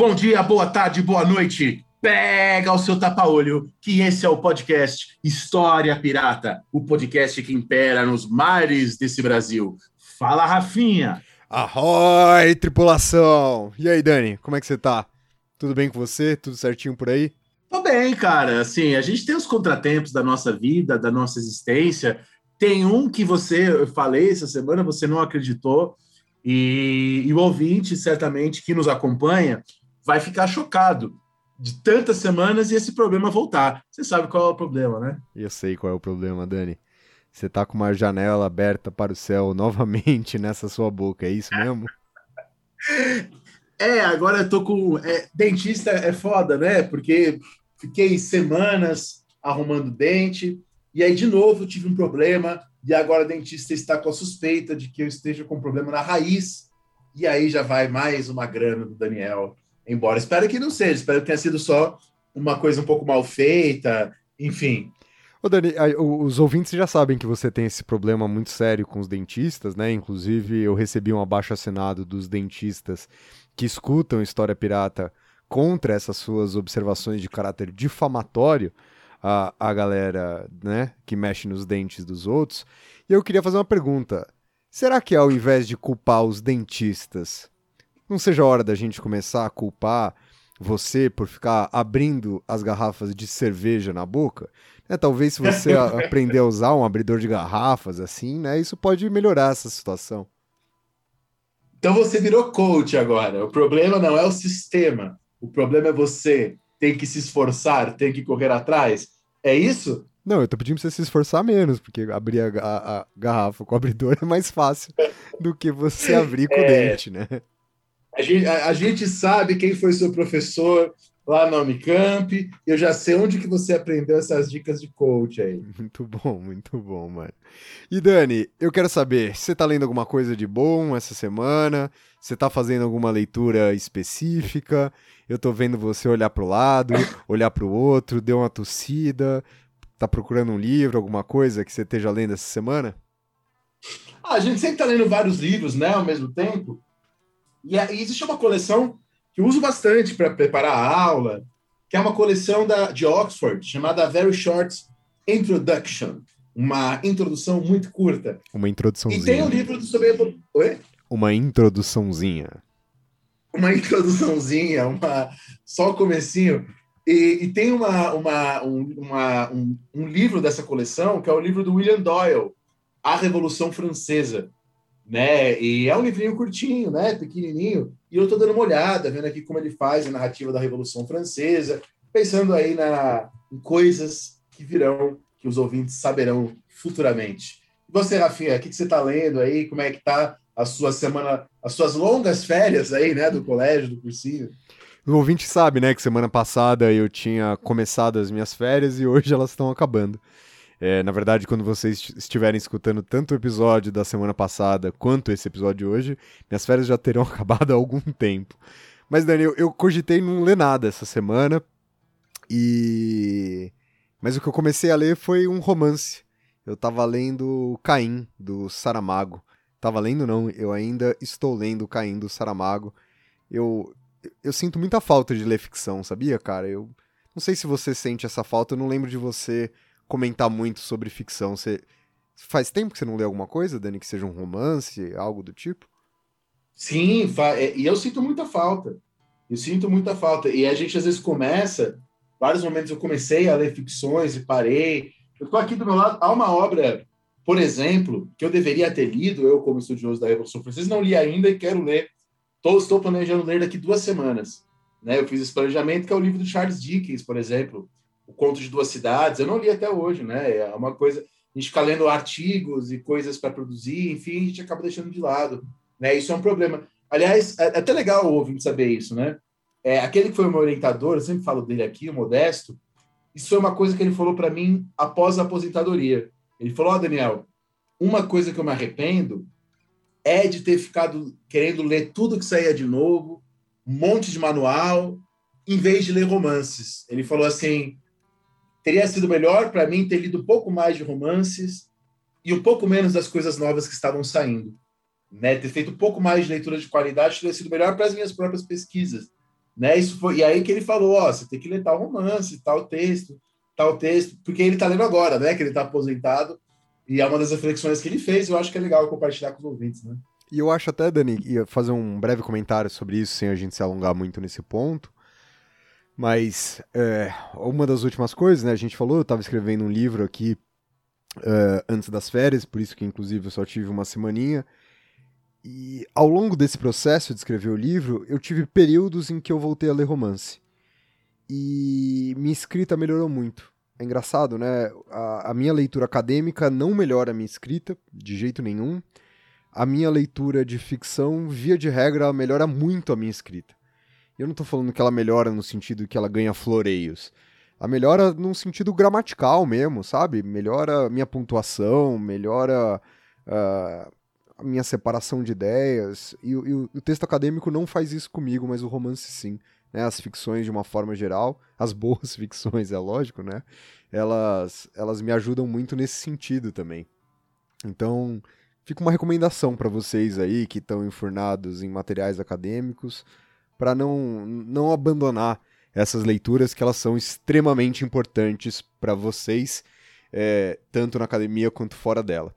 Bom dia, boa tarde, boa noite. Pega o seu tapa-olho, que esse é o podcast História Pirata, o podcast que impera nos mares desse Brasil. Fala, Rafinha. Arroi, tripulação! E aí, Dani, como é que você tá? Tudo bem com você? Tudo certinho por aí? Tô bem, cara. Assim, a gente tem os contratempos da nossa vida, da nossa existência. Tem um que você, eu falei essa semana, você não acreditou, e, e o ouvinte, certamente, que nos acompanha, vai ficar chocado de tantas semanas e esse problema voltar. Você sabe qual é o problema, né? Eu sei qual é o problema, Dani. Você tá com uma janela aberta para o céu novamente nessa sua boca, é isso mesmo? É, agora eu tô com. é, dentista é foda, né? Porque fiquei semanas arrumando dente, e aí de novo tive um problema, e agora o dentista está com a suspeita de que eu esteja com um problema na raiz, e aí já vai mais uma grana do Daniel embora. Espero que não seja, espero que tenha sido só uma coisa um pouco mal feita, enfim. Ô Dani, os ouvintes já sabem que você tem esse problema muito sério com os dentistas, né? Inclusive, eu recebi um abaixo assinado dos dentistas que escutam História Pirata contra essas suas observações de caráter difamatório à, à galera, né, que mexe nos dentes dos outros. E eu queria fazer uma pergunta. Será que ao invés de culpar os dentistas, não seja a hora da gente começar a culpar você por ficar abrindo as garrafas de cerveja na boca? né? talvez se você aprender a usar um abridor de garrafas assim, né, isso pode melhorar essa situação. Então você virou coach agora. O problema não é o sistema, o problema é você. Tem que se esforçar, tem que correr atrás. É isso? Não, eu tô pedindo pra você se esforçar menos, porque abrir a, a- a garrafa com o abridor é mais fácil do que você abrir com o É. dente, né? A gente, a- a gente sabe quem foi seu professor lá na Unicamp. Eu já sei onde que você aprendeu essas dicas de coach aí. Muito bom, muito bom, mano. E Dani, eu quero saber, você tá lendo alguma coisa de bom essa semana? Você tá fazendo alguma leitura específica? Eu tô vendo você olhar pro lado, olhar pro outro, deu uma tossida. Tá procurando um livro, alguma coisa que você esteja lendo essa semana? Ah, a gente sempre está lendo vários livros, né, ao mesmo tempo. E, e existe uma coleção que eu uso bastante para preparar a aula, que é uma coleção da, de Oxford, chamada Very Short Introduction. Uma introdução muito curta. Uma E introduçãozinha. tem um livro sobre... Oi? Uma introduçãozinha. uma introduçãozinha, uma, só o comecinho. E, e tem uma, uma, um, uma- um, um livro dessa coleção, que é o livro do William Doyle, A Revolução Francesa. Né? E é um livrinho curtinho, né? pequenininho. E eu estou dando uma olhada, vendo aqui como ele faz a narrativa da Revolução Francesa, pensando aí na, em coisas que virão, que os ouvintes saberão futuramente. E você, Rafinha, o que, que você está lendo aí? Como é que está a sua semana, as suas longas férias aí, né, do colégio, do cursinho. O ouvinte sabe, né, que semana passada eu tinha começado as minhas férias e hoje elas estão acabando. É, na verdade, quando vocês est- estiverem escutando tanto o episódio da semana passada quanto esse episódio de hoje, minhas férias já terão acabado há algum tempo. Mas, Dani, eu, eu cogitei não ler nada essa semana e... Mas o que eu comecei a ler foi um romance. Eu tava lendo Caim, do Saramago. Tava lendo não, eu ainda estou lendo Caim, do Saramago. Eu, eu sinto muita falta de ler ficção, sabia, cara? Eu não sei se você sente essa falta, eu não lembro de você comentar muito sobre ficção. Você faz tempo que você não lê alguma coisa, Dani, que seja um romance, algo do tipo? Sim, fa- é, e eu sinto muita falta. Eu sinto muita falta. E a gente às vezes começa, vários momentos eu comecei a ler ficções e parei. Eu tô aqui do meu lado, há uma obra, por exemplo, que eu deveria ter lido, eu como estudioso da Revolução Francesa, não li ainda e quero ler. Tô, estou planejando ler daqui duas semanas. Né? Eu fiz esse planejamento, que é o livro do Charles Dickens, por exemplo, O Conto de Duas Cidades. Eu não li até hoje, né? É uma coisa. A gente fica lendo artigos e coisas para produzir, enfim, a gente acaba deixando de lado. Né? Isso é um problema. Aliás, é, é até legal o ouvinte saber isso, né? É, aquele que foi meu orientador, eu sempre falo dele aqui, o Modesto, isso foi uma coisa que ele falou para mim após a aposentadoria. Ele falou: Ó, oh, Daniel, uma coisa que eu me arrependo é de ter ficado querendo ler tudo que saía de novo, um monte de manual, em vez de ler romances. Ele falou assim: teria sido melhor para mim ter lido um pouco mais de romances e um pouco menos das coisas novas que estavam saindo. Né? Ter feito um pouco mais de leitura de qualidade teria sido melhor para as minhas próprias pesquisas. Né? Isso foi, e aí que ele falou: ó, você tem que ler tal romance, tal texto, tal texto, porque ele está lendo agora, né? Que ele está aposentado. E é uma das reflexões que ele fez, eu acho que é legal compartilhar com os ouvintes, né? E eu acho até, Dani, ia fazer um breve comentário sobre isso, sem a gente se alongar muito nesse ponto. Mas é, uma das últimas coisas, né? A gente falou, eu estava escrevendo um livro aqui uh, antes das férias, por isso que inclusive eu só tive uma semaninha. E ao longo desse processo de escrever o livro, eu tive períodos em que eu voltei a ler romance. E minha escrita melhorou muito. É engraçado, né? A, a minha leitura acadêmica não melhora a minha escrita, de jeito nenhum. A minha leitura de ficção, via de regra, melhora muito a minha escrita. Eu não estou falando que ela melhora no sentido que ela ganha floreios. Ela melhora num sentido gramatical mesmo, sabe? Melhora a minha pontuação, melhora uh, a minha separação de ideias. E, e o, o, texto acadêmico não faz isso comigo, mas o romance sim. Né? As ficções, de uma forma geral, as boas ficções, é lógico, né? Elas, elas me ajudam muito nesse sentido também. Então, fica uma recomendação para vocês aí que estão enfurnados em materiais acadêmicos para não, não abandonar essas leituras que elas são extremamente importantes para vocês, é, tanto na academia quanto fora dela.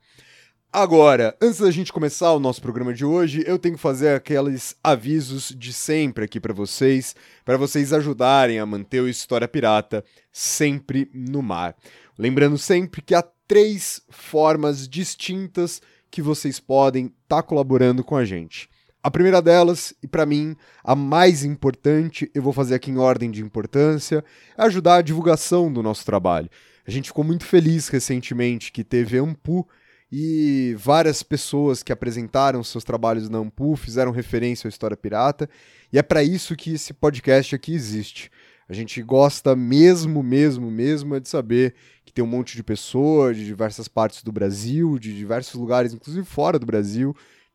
Agora, antes da gente começar o nosso programa de hoje, eu tenho que fazer aqueles avisos de sempre aqui para vocês, para vocês ajudarem a manter o História Pirata sempre no mar. Lembrando sempre que há três formas distintas que vocês podem estar tá colaborando com a gente. A primeira delas, e para mim a mais importante, eu vou fazer aqui em ordem de importância, é ajudar a divulgação do nosso trabalho. A gente ficou muito feliz recentemente que teve Ampu e várias pessoas que apresentaram seus trabalhos na Ampu fizeram referência à História Pirata, e é para isso que esse podcast aqui existe. A gente gosta mesmo, mesmo, mesmo é de saber que tem um monte de pessoas de diversas partes do Brasil, de diversos lugares, inclusive fora do Brasil,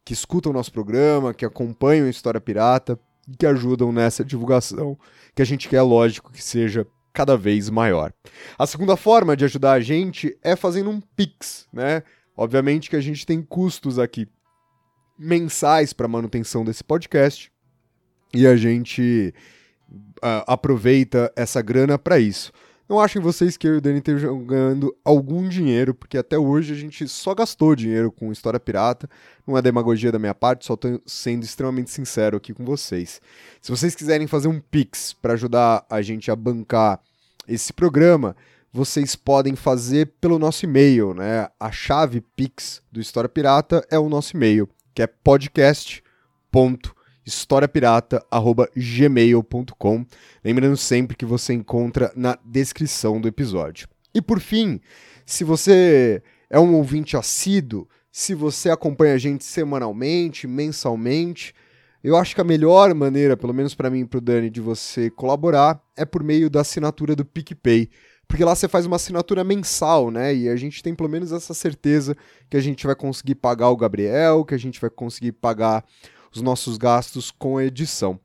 que escutam o nosso programa, que acompanham a História Pirata e que ajudam nessa divulgação, que a gente quer, lógico, que seja cada vez maior. A segunda forma de ajudar a gente é fazendo um Pix, né? Obviamente que a gente tem custos aqui mensais para manutenção desse podcast e a gente uh, aproveita essa grana para isso. Não achem vocês que eu e o Dani estejam ganhando algum dinheiro, porque até hoje a gente só gastou dinheiro com História Pirata. Não é demagogia da minha parte, só estou sendo extremamente sincero aqui com vocês. Se vocês quiserem fazer um Pix para ajudar a gente a bancar esse programa, vocês podem fazer pelo nosso e-mail, né? A chave Pix do História Pirata é o nosso e-mail, que é podcast.com historiapirata.gmail.com. Lembrando sempre que você encontra na descrição do episódio. E por fim, se você é um ouvinte assíduo, se você acompanha a gente semanalmente, mensalmente, eu acho que a melhor maneira, pelo menos para mim e para o Dani, de você colaborar é por meio da assinatura do PicPay. Porque lá você faz uma assinatura mensal, né? E a gente tem pelo menos essa certeza que a gente vai conseguir pagar o Gabriel, que a gente vai conseguir pagar os nossos gastos com edição.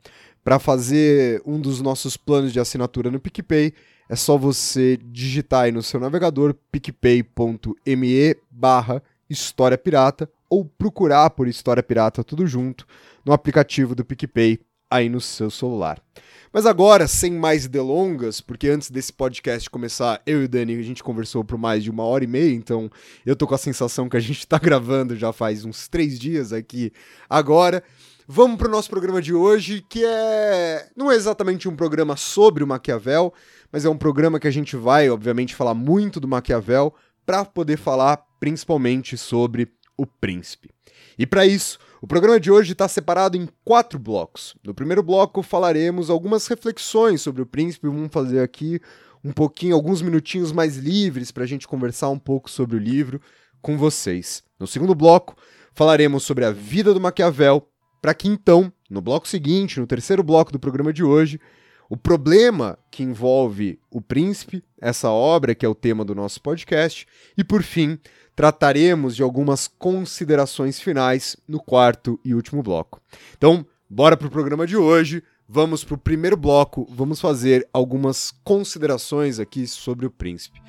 Para fazer um dos nossos planos de assinatura no PicPay, é só você digitar aí no seu navegador picpay.me barra História Pirata ou procurar por História Pirata tudo junto no aplicativo do PicPay aí no seu celular. Mas agora, sem mais delongas, porque antes desse podcast começar, eu e o Dani, a gente conversou por mais de uma hora e meia, então eu tô com a sensação que a gente tá gravando já faz uns três dias aqui agora. Vamos pro nosso programa de hoje, que é. Não é exatamente um programa sobre o Maquiavel, mas é um programa que a gente vai, obviamente, falar muito do Maquiavel para poder falar principalmente sobre o príncipe. E para isso, o programa de hoje está separado em quatro blocos. No primeiro bloco falaremos algumas reflexões sobre o príncipe, vamos fazer aqui um pouquinho, alguns minutinhos mais livres para a gente conversar um pouco sobre o livro com vocês. No segundo bloco, falaremos sobre a vida do Maquiavel, para que então, no bloco seguinte, no terceiro bloco do programa de hoje, o problema que envolve o príncipe, essa obra que é o tema do nosso podcast, e por fim, trataremos de algumas considerações finais no quarto e último bloco. Então, bora pro programa de hoje. Vamos pro primeiro bloco, vamos fazer algumas considerações aqui sobre o príncipe.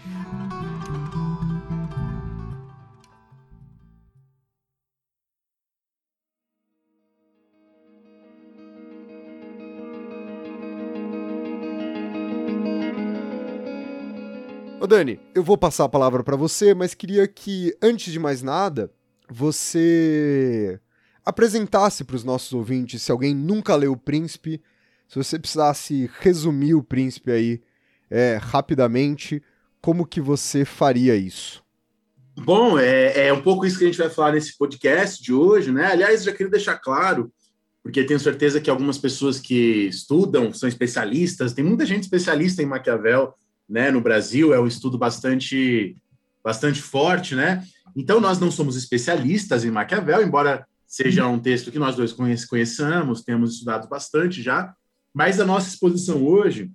Dani, eu vou passar a palavra para você, mas queria que, antes de mais nada, você apresentasse para os nossos ouvintes, se alguém nunca leu O Príncipe, se você precisasse resumir O Príncipe aí é, rapidamente, como que você faria isso? Bom, é, é um pouco isso que a gente vai falar nesse podcast de hoje, né? Aliás, já queria deixar claro, porque tenho certeza que algumas pessoas que estudam, são especialistas, tem muita gente especialista em Maquiavel, né, no Brasil, é um estudo bastante, bastante forte, né? Então, nós não somos especialistas em Maquiavel, embora seja um texto que nós dois conheçamos, temos estudado bastante já, mas a nossa exposição hoje,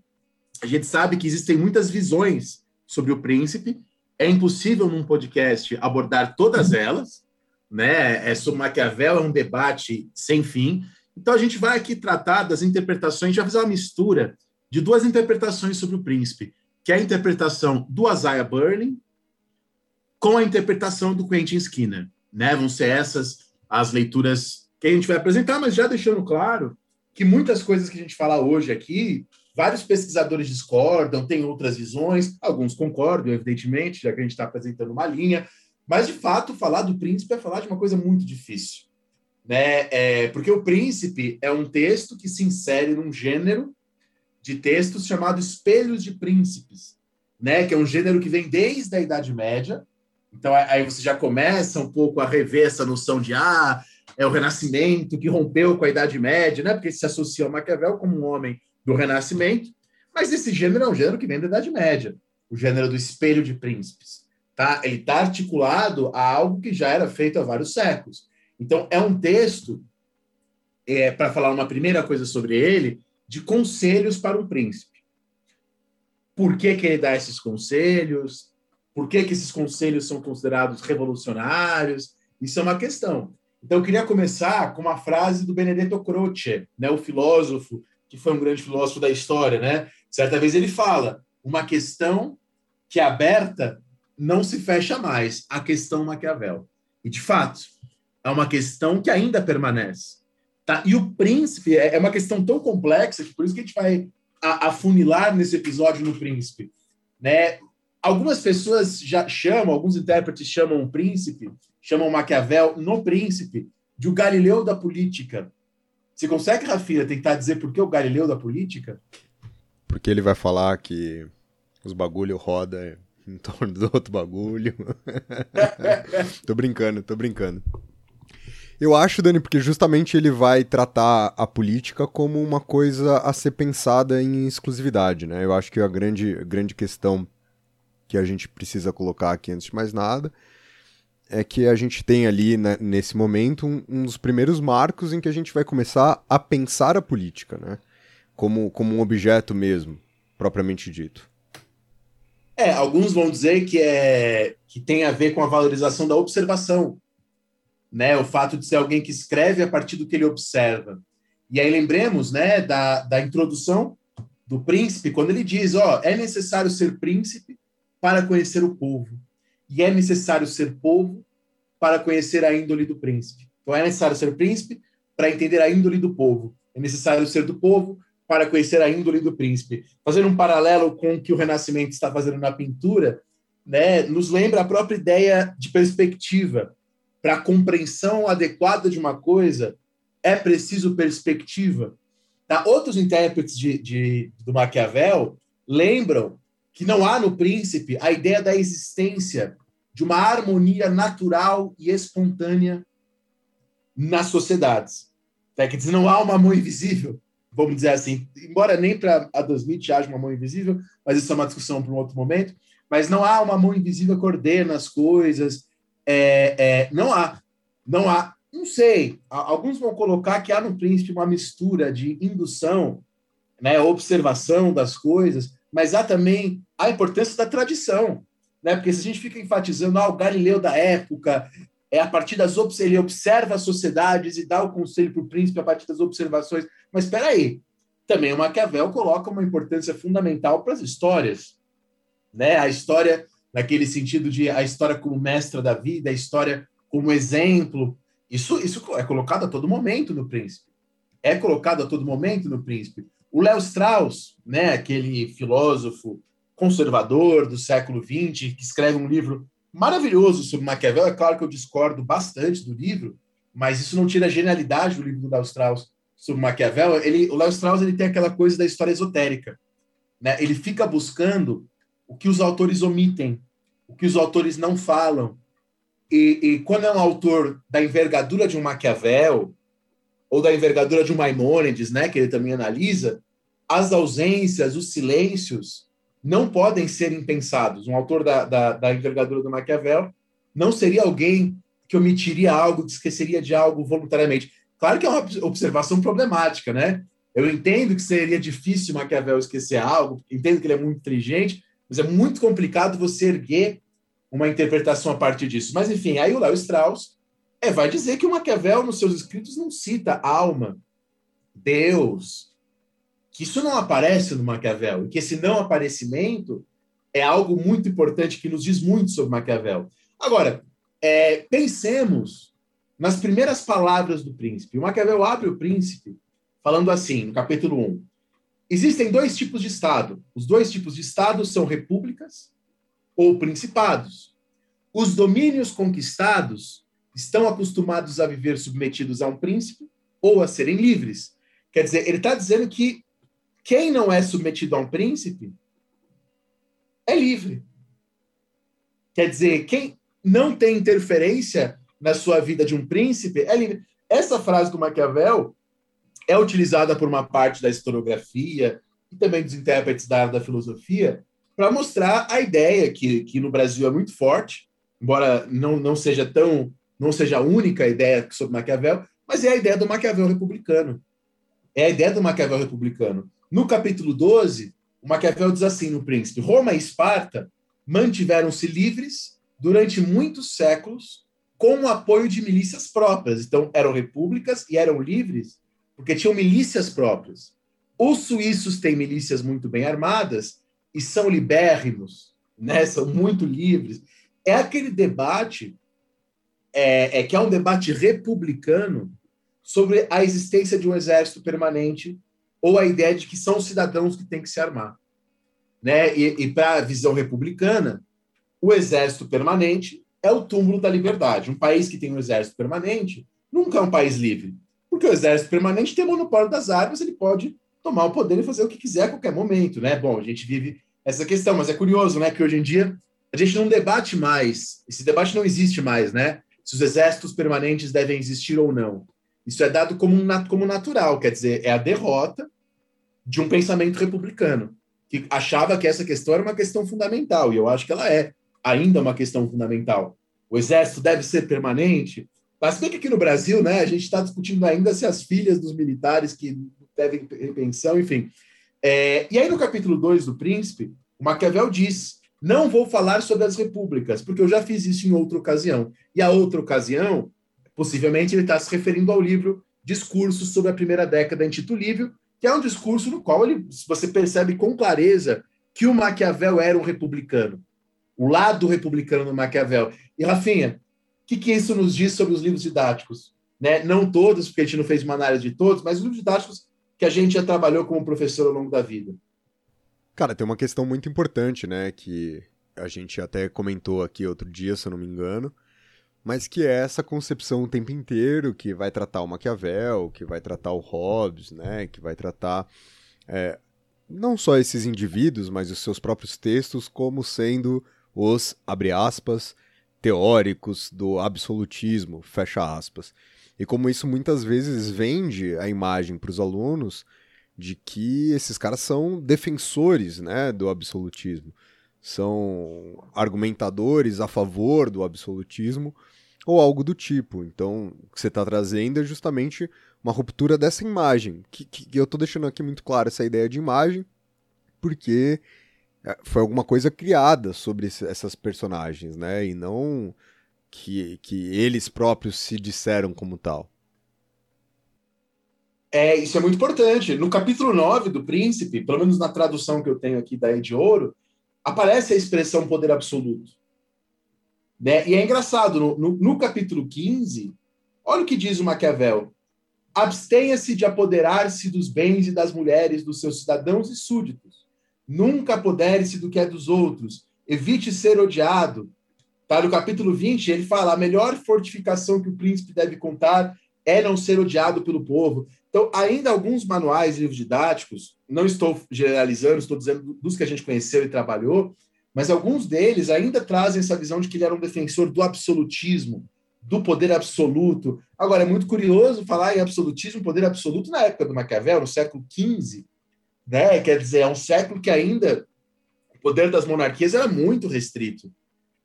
a gente sabe que existem muitas visões sobre o príncipe, é impossível num podcast abordar todas elas, né? É sobre Maquiavel, é um debate sem fim. Então a gente vai aqui tratar das interpretações, vai fazer uma mistura de duas interpretações sobre o príncipe que é a interpretação do Isaiah Burning com a interpretação do Quentin Skinner. Né? Vão ser essas as leituras que a gente vai apresentar, mas já deixando claro que muitas coisas que a gente fala hoje aqui, vários pesquisadores discordam, têm outras visões, alguns concordam, evidentemente, já que a gente está apresentando uma linha, mas de fato, falar do príncipe é falar de uma coisa muito difícil. Né? É, porque o príncipe é um texto que se insere num gênero de textos chamado Espelhos de Príncipes, né? Que é um gênero que vem desde a Idade Média. Então aí você já começa um pouco a rever essa noção de ah, é o Renascimento que rompeu com a Idade Média, né? Porque se associa ao Maquiavel como um homem do Renascimento. Mas esse gênero é um gênero que vem da Idade Média, o gênero do Espelho de Príncipes. Tá? Ele está articulado a algo que já era feito há vários séculos. Então, é um texto, é, para falar uma primeira coisa sobre ele, de conselhos para um príncipe. Por que, que ele dá esses conselhos? Por que, que esses conselhos são considerados revolucionários? Isso é uma questão. Então, eu queria começar com uma frase do Benedetto Croce, né, o filósofo, que foi um grande filósofo da história. Né? Certa vez ele fala: uma questão que é aberta não se fecha mais, a questão Maquiavel. E, de fato, é uma questão que ainda permanece. Tá? E o príncipe é, é uma questão tão complexa que por isso que a gente vai afunilar nesse episódio no príncipe. Né? Algumas pessoas já chamam, alguns intérpretes chamam o príncipe, chamam Maquiavel no príncipe de o Galileu da política. Você consegue, Rafira, tentar dizer por que o Galileu da política? Porque ele vai falar que os bagulho roda em torno do outro bagulho. tô brincando, tô brincando. Eu acho, Dani, porque justamente ele vai tratar a política como uma coisa a ser pensada em exclusividade, né? Eu acho que a grande, grande questão que a gente precisa colocar aqui antes de mais nada é que a gente tem ali, né, nesse momento, um, um, dos primeiros marcos em que a gente vai começar a pensar a política, né? Como, como um objeto mesmo, propriamente dito. É, alguns vão dizer que, é, que tem a ver com a valorização da observação né? O fato de ser alguém que escreve a partir do que ele observa. E aí lembremos, né, da, da introdução do príncipe, quando ele diz, ó, é necessário ser príncipe para conhecer o povo, e é necessário ser povo para conhecer a índole do príncipe. Então é necessário ser príncipe para entender a índole do povo. É necessário ser do povo para conhecer a índole do príncipe. Fazendo um paralelo com o que o Renascimento está fazendo na pintura, né, nos lembra a própria ideia de perspectiva para a compreensão adequada de uma coisa, é preciso perspectiva. Tá? Outros intérpretes de, de, do Maquiavel lembram que não há no príncipe a ideia da existência de uma harmonia natural e espontânea nas sociedades. Tá? Quer dizer, não há uma mão invisível, vamos dizer assim, embora nem para Adam Smith haja uma mão invisível, mas isso é uma discussão para um outro momento, mas não há uma mão invisível que ordena as coisas, é, é, não há. Não há. não sei. Alguns vão colocar que há no príncipe uma mistura de indução, né, observação das coisas, mas há também a importância da tradição, né? Porque se a gente fica enfatizando ah, o Galileu da época, é a partir das ele observa as sociedades e dá o conselho para o príncipe a partir das observações. Mas espera aí, também o Maquiavel coloca uma importância fundamental para as histórias, né? A história naquele sentido de a história como mestra da vida, a história como exemplo. Isso, isso é colocado a todo momento no príncipe. É colocado a todo momento no príncipe. O Léo Strauss, né, aquele filósofo conservador do século XX, que escreve um livro maravilhoso sobre Maquiavel. É claro que eu discordo bastante do livro, mas isso não tira a genialidade do livro do Léo Strauss sobre Maquiavel. Ele, o Léo Strauss ele tem aquela coisa da história esotérica. Né? Ele fica buscando o que os autores omitem, o que os autores não falam. E, e quando é um autor da envergadura de um Maquiavel, ou da envergadura de um Maimônides, né, que ele também analisa, as ausências, os silêncios, não podem ser impensados. Um autor da, da, da envergadura do Maquiavel não seria alguém que omitiria algo, que esqueceria de algo voluntariamente. Claro que é uma observação problemática, né? Eu entendo que seria difícil Maquiavel esquecer algo, entendo que ele é muito inteligente, mas é muito complicado você erguer uma interpretação a partir disso. Mas, enfim, aí o Léo Strauss é, vai dizer que o Maquiavel, nos seus escritos, não cita alma, Deus, que isso não aparece no Maquiavel, e que esse não aparecimento é algo muito importante que nos diz muito sobre Maquiavel. Agora, é, pensemos nas primeiras palavras do príncipe. O Maquiavel abre o príncipe falando assim, no capítulo 1. Existem dois tipos de Estado. Os dois tipos de Estado são repúblicas ou principados. Os domínios conquistados estão acostumados a viver submetidos a um príncipe ou a serem livres. Quer dizer, ele está dizendo que quem não é submetido a um príncipe é livre. Quer dizer, quem não tem interferência na sua vida de um príncipe é livre. Essa frase do Maquiavel é utilizada por uma parte da historiografia e também dos intérpretes da área da filosofia para mostrar a ideia que, que no Brasil é muito forte, embora não, não seja tão não seja a única ideia sobre Maquiavel, mas é a ideia do Maquiavel republicano. É a ideia do Maquiavel republicano. No capítulo 12, o Maquiavel diz assim no Príncipe: Roma e Esparta mantiveram-se livres durante muitos séculos com o apoio de milícias próprias. Então, eram repúblicas e eram livres porque tinham milícias próprias. Os suíços têm milícias muito bem armadas e são libérrimos, né? são muito livres. É aquele debate é, é, que é um debate republicano sobre a existência de um exército permanente ou a ideia de que são os cidadãos que têm que se armar. Né? E, e para a visão republicana, o exército permanente é o túmulo da liberdade. Um país que tem um exército permanente nunca é um país livre, porque o exército permanente tem monopólio das armas, ele pode tomar o poder e fazer o que quiser a qualquer momento, né? Bom, a gente vive essa questão, mas é curioso, né, que hoje em dia a gente não debate mais, esse debate não existe mais, né? se os exércitos permanentes devem existir ou não. Isso é dado como, como natural, quer dizer, é a derrota de um pensamento republicano, que achava que essa questão era uma questão fundamental, e eu acho que ela é ainda uma questão fundamental. O exército deve ser permanente, mas bem que aqui no Brasil, né, a gente está discutindo ainda se as filhas dos militares que devem pensão, enfim. É, e aí, no capítulo 2 do Príncipe, o Maquiavel diz não vou falar sobre as repúblicas, porque eu já fiz isso em outra ocasião. E a outra ocasião, possivelmente, ele está se referindo ao livro Discursos sobre a Primeira Década em Tito Livio, que é um discurso no qual ele, você percebe com clareza que o Maquiavel era um republicano. O lado republicano do Maquiavel. E, Rafinha, que, que isso nos diz sobre os livros didáticos? Né? Não todos, porque a gente não fez uma análise de todos, mas os livros didáticos que a gente já trabalhou como professor ao longo da vida. Cara, tem uma questão muito importante, né, que a gente até comentou aqui outro dia, se eu não me engano, mas que é essa concepção o tempo inteiro que vai tratar o Maquiavel, que vai tratar o Hobbes, né, que vai tratar é, não só esses indivíduos, mas os seus próprios textos como sendo os, abre aspas, teóricos do absolutismo, fecha aspas. E como isso muitas vezes vende a imagem para os alunos de que esses caras são defensores né, do absolutismo, são argumentadores a favor do absolutismo, ou algo do tipo. Então, o que você está trazendo é justamente uma ruptura dessa imagem, que, que eu estou deixando aqui muito claro essa ideia de imagem, porque foi alguma coisa criada sobre essas personagens, né? E não que, que eles próprios se disseram como tal. É, isso é muito importante. No capítulo 9 do Príncipe, pelo menos na tradução que eu tenho aqui da de Ouro, aparece a expressão poder absoluto. Né? E é engraçado, no, no, no capítulo 15, olha o que diz o Maquiavel. Abstenha-se de apoderar-se dos bens e das mulheres dos seus cidadãos e súditos. Nunca apodere-se do que é dos outros. Evite ser odiado. Tá, no capítulo 20, ele fala: a melhor fortificação que o príncipe deve contar é não ser odiado pelo povo. Então, ainda alguns manuais, livros didáticos, não estou generalizando, estou dizendo dos que a gente conheceu e trabalhou, mas alguns deles ainda trazem essa visão de que ele era um defensor do absolutismo, do poder absoluto. Agora, é muito curioso falar em absolutismo, poder absoluto na época do Maquiavel, no século XV, né? quer dizer, é um século que ainda o poder das monarquias era muito restrito.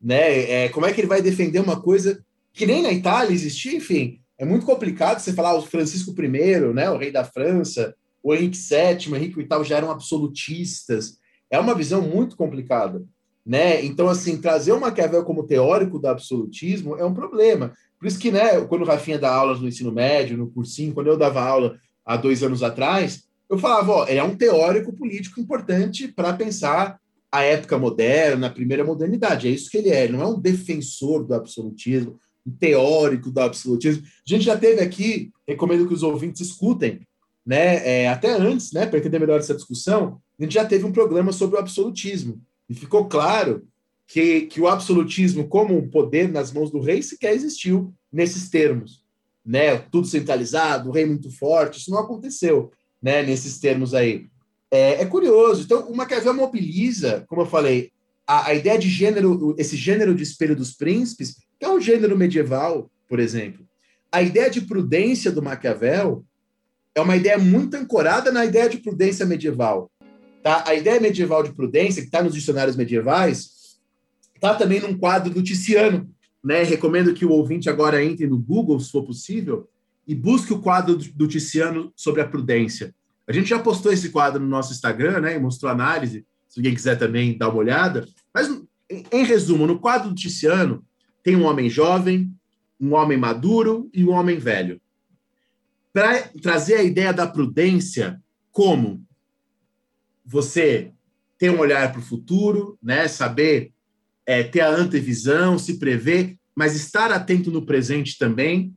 Né? É, como é que ele vai defender uma coisa que nem na Itália existia, enfim, é muito complicado você falar o Francisco I, né, o rei da França, o Henrique VII, o Henrique VIII já eram absolutistas. É uma visão muito complicada, né? Então, assim, trazer o Maquiavel como teórico do absolutismo é um problema. Por isso que, né, quando o Rafinha dá aulas no ensino médio, no cursinho, quando eu dava aula há dois anos atrás, eu falava, ó, é um teórico político importante para pensar a época moderna, a primeira modernidade. É isso que ele é. Ele não é um defensor do absolutismo, um teórico do absolutismo. A gente já teve aqui, recomendo que os ouvintes escutem, né, é, até antes, né, para entender melhor essa discussão, a gente já teve um programa sobre o absolutismo. E ficou claro que, que o absolutismo, como um poder nas mãos do rei, sequer existiu nesses termos. Né, tudo centralizado, o rei muito forte, isso não aconteceu né, nesses termos aí. É, é curioso. Então, o Maquiavel mobiliza, como eu falei, a, a ideia de gênero, esse gênero de espelho dos príncipes, que é um gênero medieval, por exemplo. A ideia de prudência do Maquiavel é uma ideia muito ancorada na ideia de prudência medieval. Tá? A ideia medieval de prudência, que está nos dicionários medievais, está também num quadro do Ticiano. Né? Recomendo que o ouvinte agora entre no Google, se for possível, e busque o quadro do Ticiano sobre a prudência. A gente já postou esse quadro no nosso Instagram, né? E mostrou análise, se alguém quiser também dar uma olhada. Mas, em resumo, no quadro do Ticiano, tem um homem jovem, um homem maduro e um homem velho. Para trazer a ideia da prudência como você ter um olhar para o futuro, né? saber é, ter a antevisão, se prever, mas estar atento no presente também,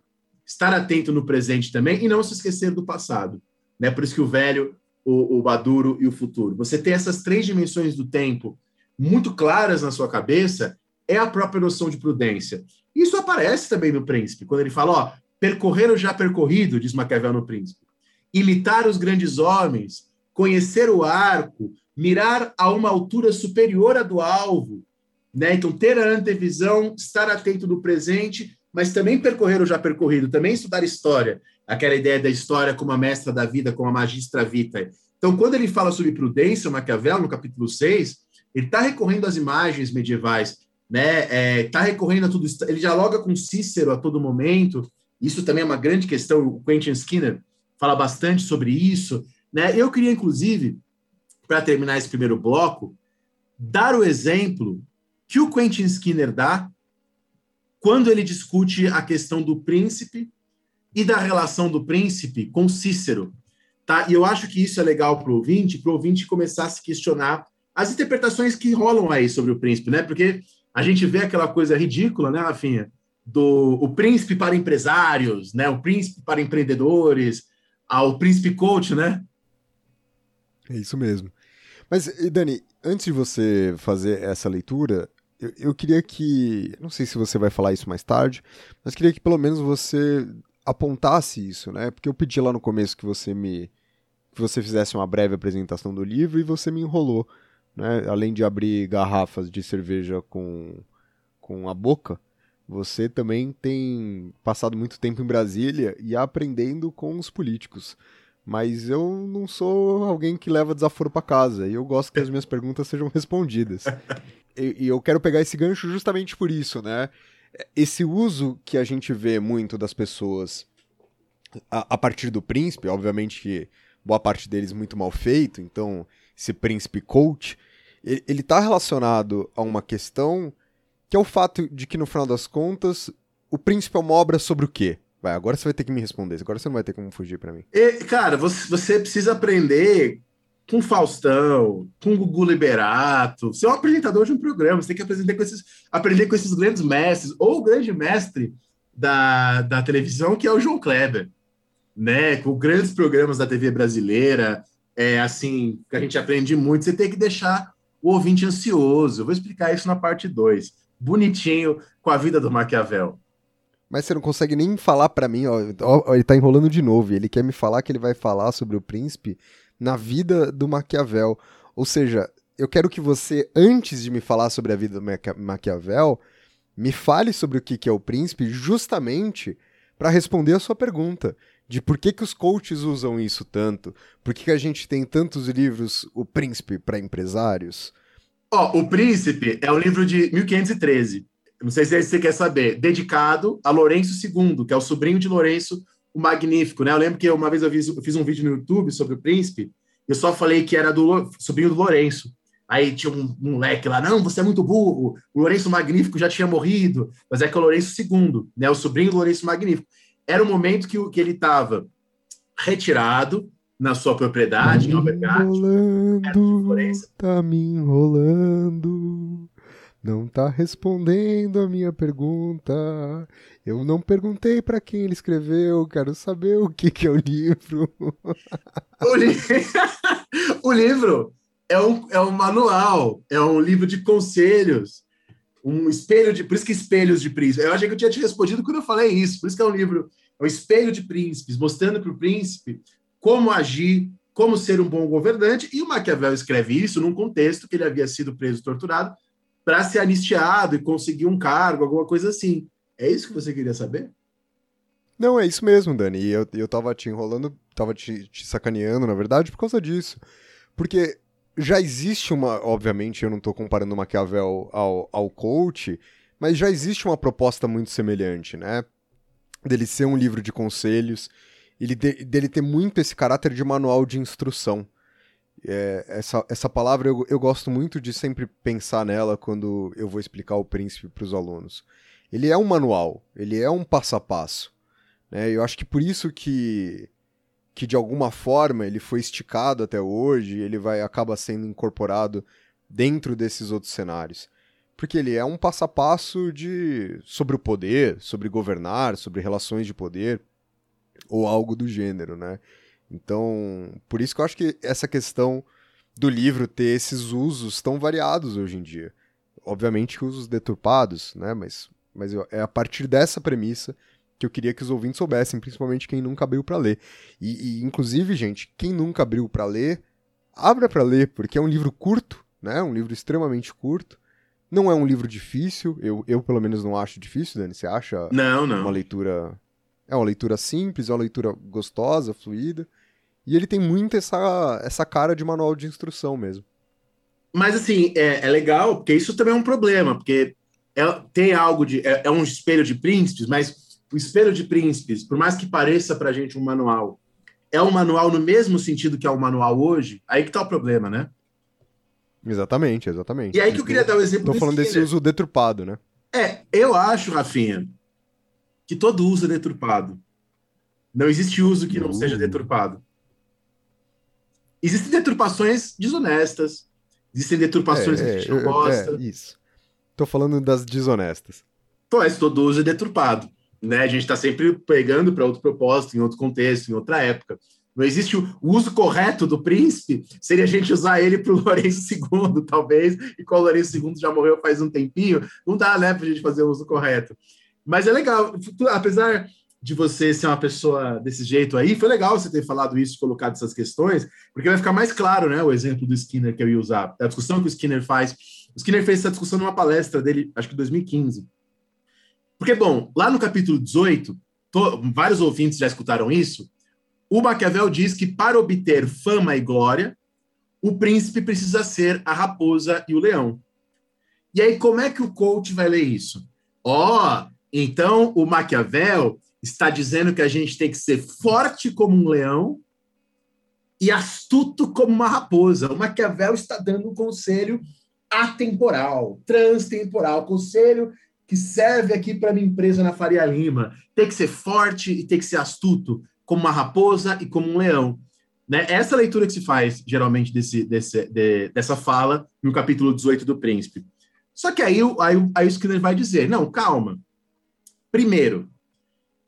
estar atento no presente também e não se esquecer do passado. Né? Por isso que o velho, o, o maduro e o futuro. Você ter essas três dimensões do tempo muito claras na sua cabeça é a própria noção de prudência. Isso aparece também no Príncipe, quando ele fala, ó, percorrer o já percorrido, diz Maquiavel no Príncipe, imitar os grandes homens, conhecer o arco, mirar a uma altura superior à do alvo, né? Então, ter a antevisão, estar atento no presente, mas também percorrer o já percorrido, também estudar história, aquela ideia da história como a mestra da vida, como a magistra vitae. Então, quando ele fala sobre prudência, Maquiavel, no capítulo 6, ele está recorrendo às imagens medievais, né? Está é, recorrendo a tudo isso. Ele dialoga com Cícero a todo momento. Isso também é uma grande questão. O Quentin Skinner fala bastante sobre isso. Né? Eu queria, inclusive, para terminar esse primeiro bloco, dar o exemplo que o Quentin Skinner dá quando ele discute a questão do príncipe e da relação do príncipe com Cícero. Tá? E eu acho que isso é legal para o ouvinte, para o ouvinte começar a se questionar as interpretações que rolam aí sobre o príncipe, né? Porque a gente vê aquela coisa ridícula, né, Rafinha? Do o príncipe para empresários, né? O príncipe para empreendedores, ao príncipe coach, né? É isso mesmo. Mas, Dani, antes de você fazer essa leitura, eu, eu, queria que. Não sei se você vai falar isso mais tarde, mas queria que pelo menos você apontasse isso, né? Porque eu pedi lá no começo que você me. que você fizesse uma breve apresentação do livro e você me enrolou né? Além de abrir garrafas de cerveja com, com a boca, você também tem passado muito tempo em Brasília e aprendendo com os políticos. Mas eu não sou alguém que leva desaforo para casa e eu gosto que as minhas perguntas sejam respondidas. e, e eu quero pegar esse gancho justamente por isso, né? esse uso que a gente vê muito das pessoas a, a partir do príncipe, obviamente que boa parte deles muito mal feito, então esse príncipe coach, ele, ele tá relacionado a uma questão que é o fato de que no final das contas o príncipe é uma obra sobre o quê? Vai, agora você vai ter que me responder, agora você não vai ter como fugir para mim. E, cara, você, você precisa aprender com Faustão, com Gugu Liberato. Você é um apresentador de um programa, você tem que aprender com esses, aprender com esses grandes mestres, ou o grande mestre da, da televisão, que é o João Kleber, né? Com grandes programas da TV brasileira, é assim, que a gente aprende muito. Você tem que deixar o ouvinte ansioso. Eu vou explicar isso na parte 2. Bonitinho com a vida do Maquiavel. Mas você não consegue nem falar para mim, ó, ó, ele tá enrolando de novo. Ele quer me falar que ele vai falar sobre o príncipe na vida do Maquiavel. Ou seja, eu quero que você, antes de me falar sobre a vida do Maquiavel, me fale sobre o que é o príncipe, justamente para responder a sua pergunta de por que, que os coaches usam isso tanto, por que, que a gente tem tantos livros O Príncipe para empresários. Ó, oh, O Príncipe é um livro de 1513. Não sei se você quer saber, dedicado a Lourenço II, que é o sobrinho de Lourenço o Magnífico, né? Eu lembro que uma vez eu fiz, eu fiz um vídeo no YouTube sobre o príncipe, eu só falei que era do sobrinho do Lourenço. Aí tinha um, moleque lá, não, você é muito burro, o Lourenço Magnífico já tinha morrido, mas é que é o Lourenço II, né? O sobrinho do Lourenço Magnífico. Era o momento que, que ele estava retirado na sua propriedade, tá em Albergate. Tá me enrolando. Não tá respondendo a minha pergunta. Eu não perguntei para quem ele escreveu, quero saber o que, que é o livro. o, li... o livro é um, é um manual, é um livro de conselhos, um espelho de. Por isso que espelhos de príncipes. Eu achei que eu tinha te respondido quando eu falei isso. Por isso que é um livro, é um espelho de príncipes, mostrando para o príncipe como agir, como ser um bom governante. E o Maquiavel escreve isso num contexto que ele havia sido preso e torturado para ser anistiado e conseguir um cargo, alguma coisa assim. É isso que você queria saber? Não, é isso mesmo, Dani. E eu, eu tava te enrolando, tava te, te sacaneando, na verdade, por causa disso. Porque já existe uma. Obviamente, eu não tô comparando o Maquiavel ao, ao coach, mas já existe uma proposta muito semelhante, né? Dele ser um livro de conselhos, ele de, dele ter muito esse caráter de manual de instrução. É, essa, essa palavra eu, eu gosto muito de sempre pensar nela quando eu vou explicar o príncipe para os alunos. Ele é um manual, ele é um passo a passo. Né? Eu acho que por isso que, que de alguma forma ele foi esticado até hoje, ele vai acaba sendo incorporado dentro desses outros cenários. Porque ele é um passo a passo de sobre o poder, sobre governar, sobre relações de poder ou algo do gênero, né? Então, por isso que eu acho que essa questão do livro ter esses usos tão variados hoje em dia. Obviamente usos deturpados, né? Mas, mas eu, é a partir dessa premissa que eu queria que os ouvintes soubessem, principalmente quem nunca abriu para ler. E, e, inclusive, gente, quem nunca abriu para ler, abra para ler, porque é um livro curto, né? Um livro extremamente curto. Não é um livro difícil, eu, eu pelo menos não acho difícil, Dani. Você acha não, não. uma leitura é uma leitura simples, é uma leitura gostosa, fluida. E ele tem muito essa, essa cara de manual de instrução mesmo. Mas, assim, é, é legal, porque isso também é um problema, porque é, tem algo de. É, é, um espelho de príncipes, mas o espelho de príncipes, por mais que pareça pra gente um manual, é um manual no mesmo sentido que é o manual hoje, aí que tá o problema, né? Exatamente, exatamente. E aí que eu queria dar o um exemplo Tô falando desse uso deturpado, né? É, eu acho, Rafinha, que todo uso é deturpado. Não existe uso que não seja uh. deturpado. Existem deturpações desonestas, existem deturpações é, que a gente não é, gosta. É, isso. Tô falando das desonestas. Mas todo uso é deturpado. Né? A gente está sempre pegando para outro propósito, em outro contexto, em outra época. Não existe o uso correto do príncipe, seria a gente usar ele para o Lourenço II, talvez, e qual o Lourenço II já morreu faz um tempinho, não dá né, para a gente fazer o uso correto. Mas é legal, apesar de você ser uma pessoa desse jeito aí, foi legal você ter falado isso, colocado essas questões, porque vai ficar mais claro, né, o exemplo do Skinner que eu ia usar, a discussão que o Skinner faz. O Skinner fez essa discussão numa palestra dele, acho que em 2015. Porque, bom, lá no capítulo 18, to, vários ouvintes já escutaram isso, o Maquiavel diz que para obter fama e glória, o príncipe precisa ser a raposa e o leão. E aí, como é que o coach vai ler isso? Ó, oh, então o Maquiavel está dizendo que a gente tem que ser forte como um leão e astuto como uma raposa. O Maquiavel está dando um conselho atemporal, transtemporal, conselho que serve aqui para minha empresa na Faria Lima. Tem que ser forte e tem que ser astuto, como uma raposa e como um leão. Né? Essa leitura que se faz, geralmente, desse, desse, de, dessa fala no capítulo 18 do Príncipe. Só que aí, aí, aí o Skinner vai dizer, não, calma. Primeiro,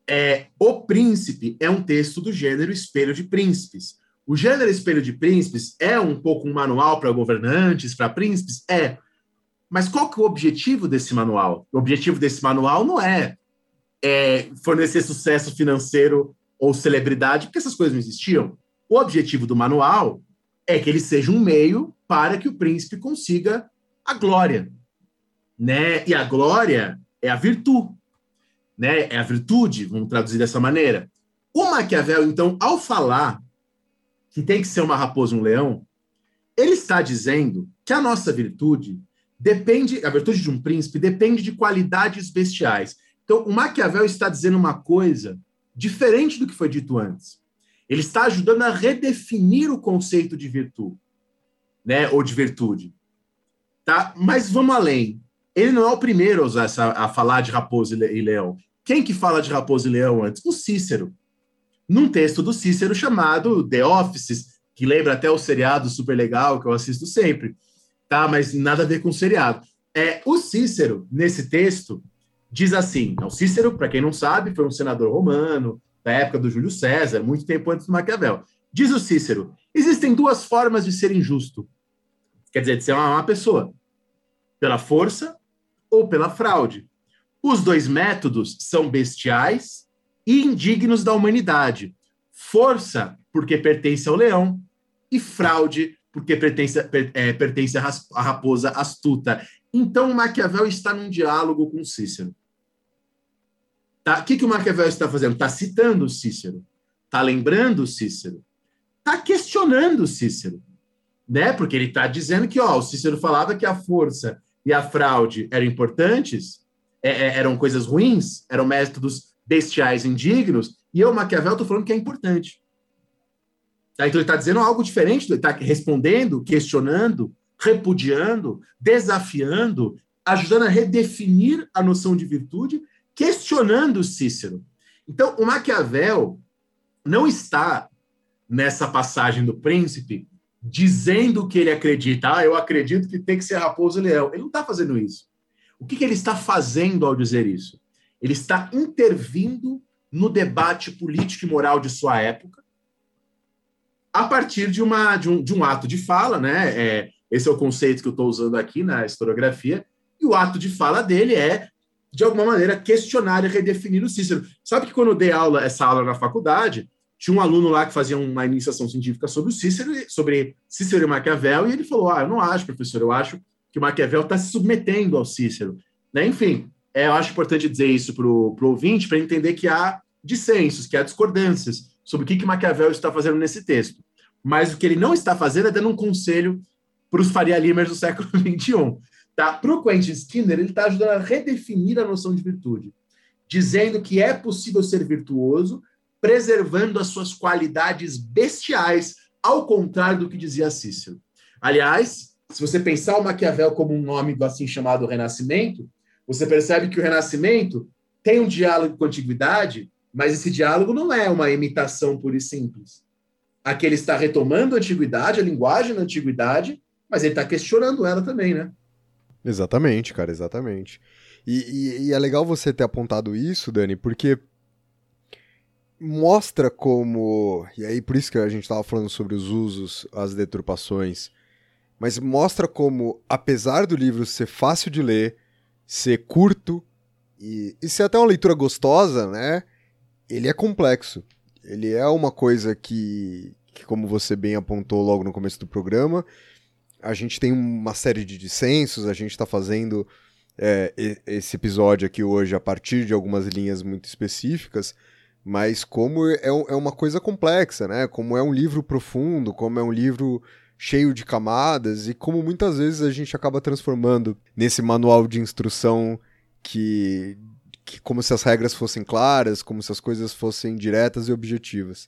é, O Príncipe é um texto do gênero Espelho de Príncipes. O gênero Espelho de Príncipes é um pouco um manual para governantes, para príncipes? É. Mas qual que é o objetivo desse manual? O objetivo desse manual não é, é fornecer sucesso financeiro ou celebridade, porque essas coisas não existiam. O objetivo do manual é que ele seja um meio para que o príncipe consiga a glória, né? E a glória é a virtude, né? É a virtude, vamos traduzir dessa maneira. O Maquiavel, então, ao falar que tem que ser uma raposa e um leão, ele está dizendo que a nossa virtude depende, a virtude de um príncipe depende de qualidades bestiais. Então, o Maquiavel está dizendo uma coisa diferente do que foi dito antes. Ele está ajudando a redefinir o conceito de virtude, né, ou de virtude. Tá? Mas vamos além. Ele não é o primeiro a, usar essa, a falar de raposa e leão. Quem que fala de raposa e leão antes? O Cícero. Num texto do Cícero chamado The Offices, que lembra até o seriado super legal que eu assisto sempre tá? Mas nada a ver com o seriado. É, o Cícero, nesse texto, diz assim: o Cícero, para quem não sabe, foi um senador romano da época do Júlio César, muito tempo antes do Maquiavel. Diz o Cícero: existem duas formas de ser injusto. Quer dizer, de ser uma má pessoa: pela força ou pela fraude. Os dois métodos são bestiais e indignos da humanidade. Força, porque pertence ao leão, e fraude, porque pertence, é, pertence à raposa astuta. Então, Maquiavel está num diálogo com Cícero. Tá? O que, que o Maquiavel está fazendo? Está citando Cícero, está lembrando Cícero, está questionando Cícero, né? Porque ele está dizendo que ó, o Cícero falava que a força e a fraude eram importantes, é, é, eram coisas ruins, eram métodos bestiais indignos, e eu, Maquiavel, estou falando que é importante. Tá? Então, ele está dizendo algo diferente, ele está respondendo, questionando, repudiando, desafiando, ajudando a redefinir a noção de virtude, questionando Cícero. Então, o Maquiavel não está nessa passagem do príncipe dizendo que ele acredita, ah, eu acredito que tem que ser raposo e leão. Ele não está fazendo isso. O que, que ele está fazendo ao dizer isso? Ele está intervindo no debate político e moral de sua época, a partir de, uma, de, um, de um ato de fala, né? É, esse é o conceito que eu estou usando aqui na historiografia, e o ato de fala dele é, de alguma maneira, questionar e redefinir o Cícero. Sabe que quando eu dei aula, essa aula na faculdade, tinha um aluno lá que fazia uma iniciação científica sobre o Cícero, sobre Cícero e Maquiavel, e ele falou: Ah, eu não acho, professor, eu acho que Maquiavel está se submetendo ao Cícero. Né? Enfim, é, eu acho importante dizer isso para o ouvinte, para entender que há dissensos, que há discordâncias sobre o que, que Maquiavel está fazendo nesse texto. Mas o que ele não está fazendo é dando um conselho para os Faria Limers do século XXI. Tá? Para o Quentin Skinner, ele está ajudando a redefinir a noção de virtude, dizendo que é possível ser virtuoso, preservando as suas qualidades bestiais, ao contrário do que dizia Cícero. Aliás, se você pensar o Maquiavel como um nome do assim chamado Renascimento, você percebe que o Renascimento tem um diálogo com a antiguidade, mas esse diálogo não é uma imitação pura e simples. Aqui ele está retomando a antiguidade, a linguagem da antiguidade, mas ele está questionando ela também, né? Exatamente, cara, exatamente. E, e, e, é legal você ter apontado isso, Dani, porque mostra como. E aí, por isso que a gente estava falando sobre os usos, as deturpações. Mas mostra como, apesar do livro ser fácil de ler, ser curto e, e ser até uma leitura gostosa, né? Ele é complexo. Ele é uma coisa que, que, como você bem apontou logo no começo do programa, a gente tem uma série de dissensos, a gente está fazendo é, esse episódio aqui hoje a partir de algumas linhas muito específicas, mas como é, é uma coisa complexa, né? Como é um livro profundo, como é um livro cheio de camadas e como muitas vezes a gente acaba transformando nesse manual de instrução que, que como se as regras fossem claras, como se as coisas fossem diretas e objetivas.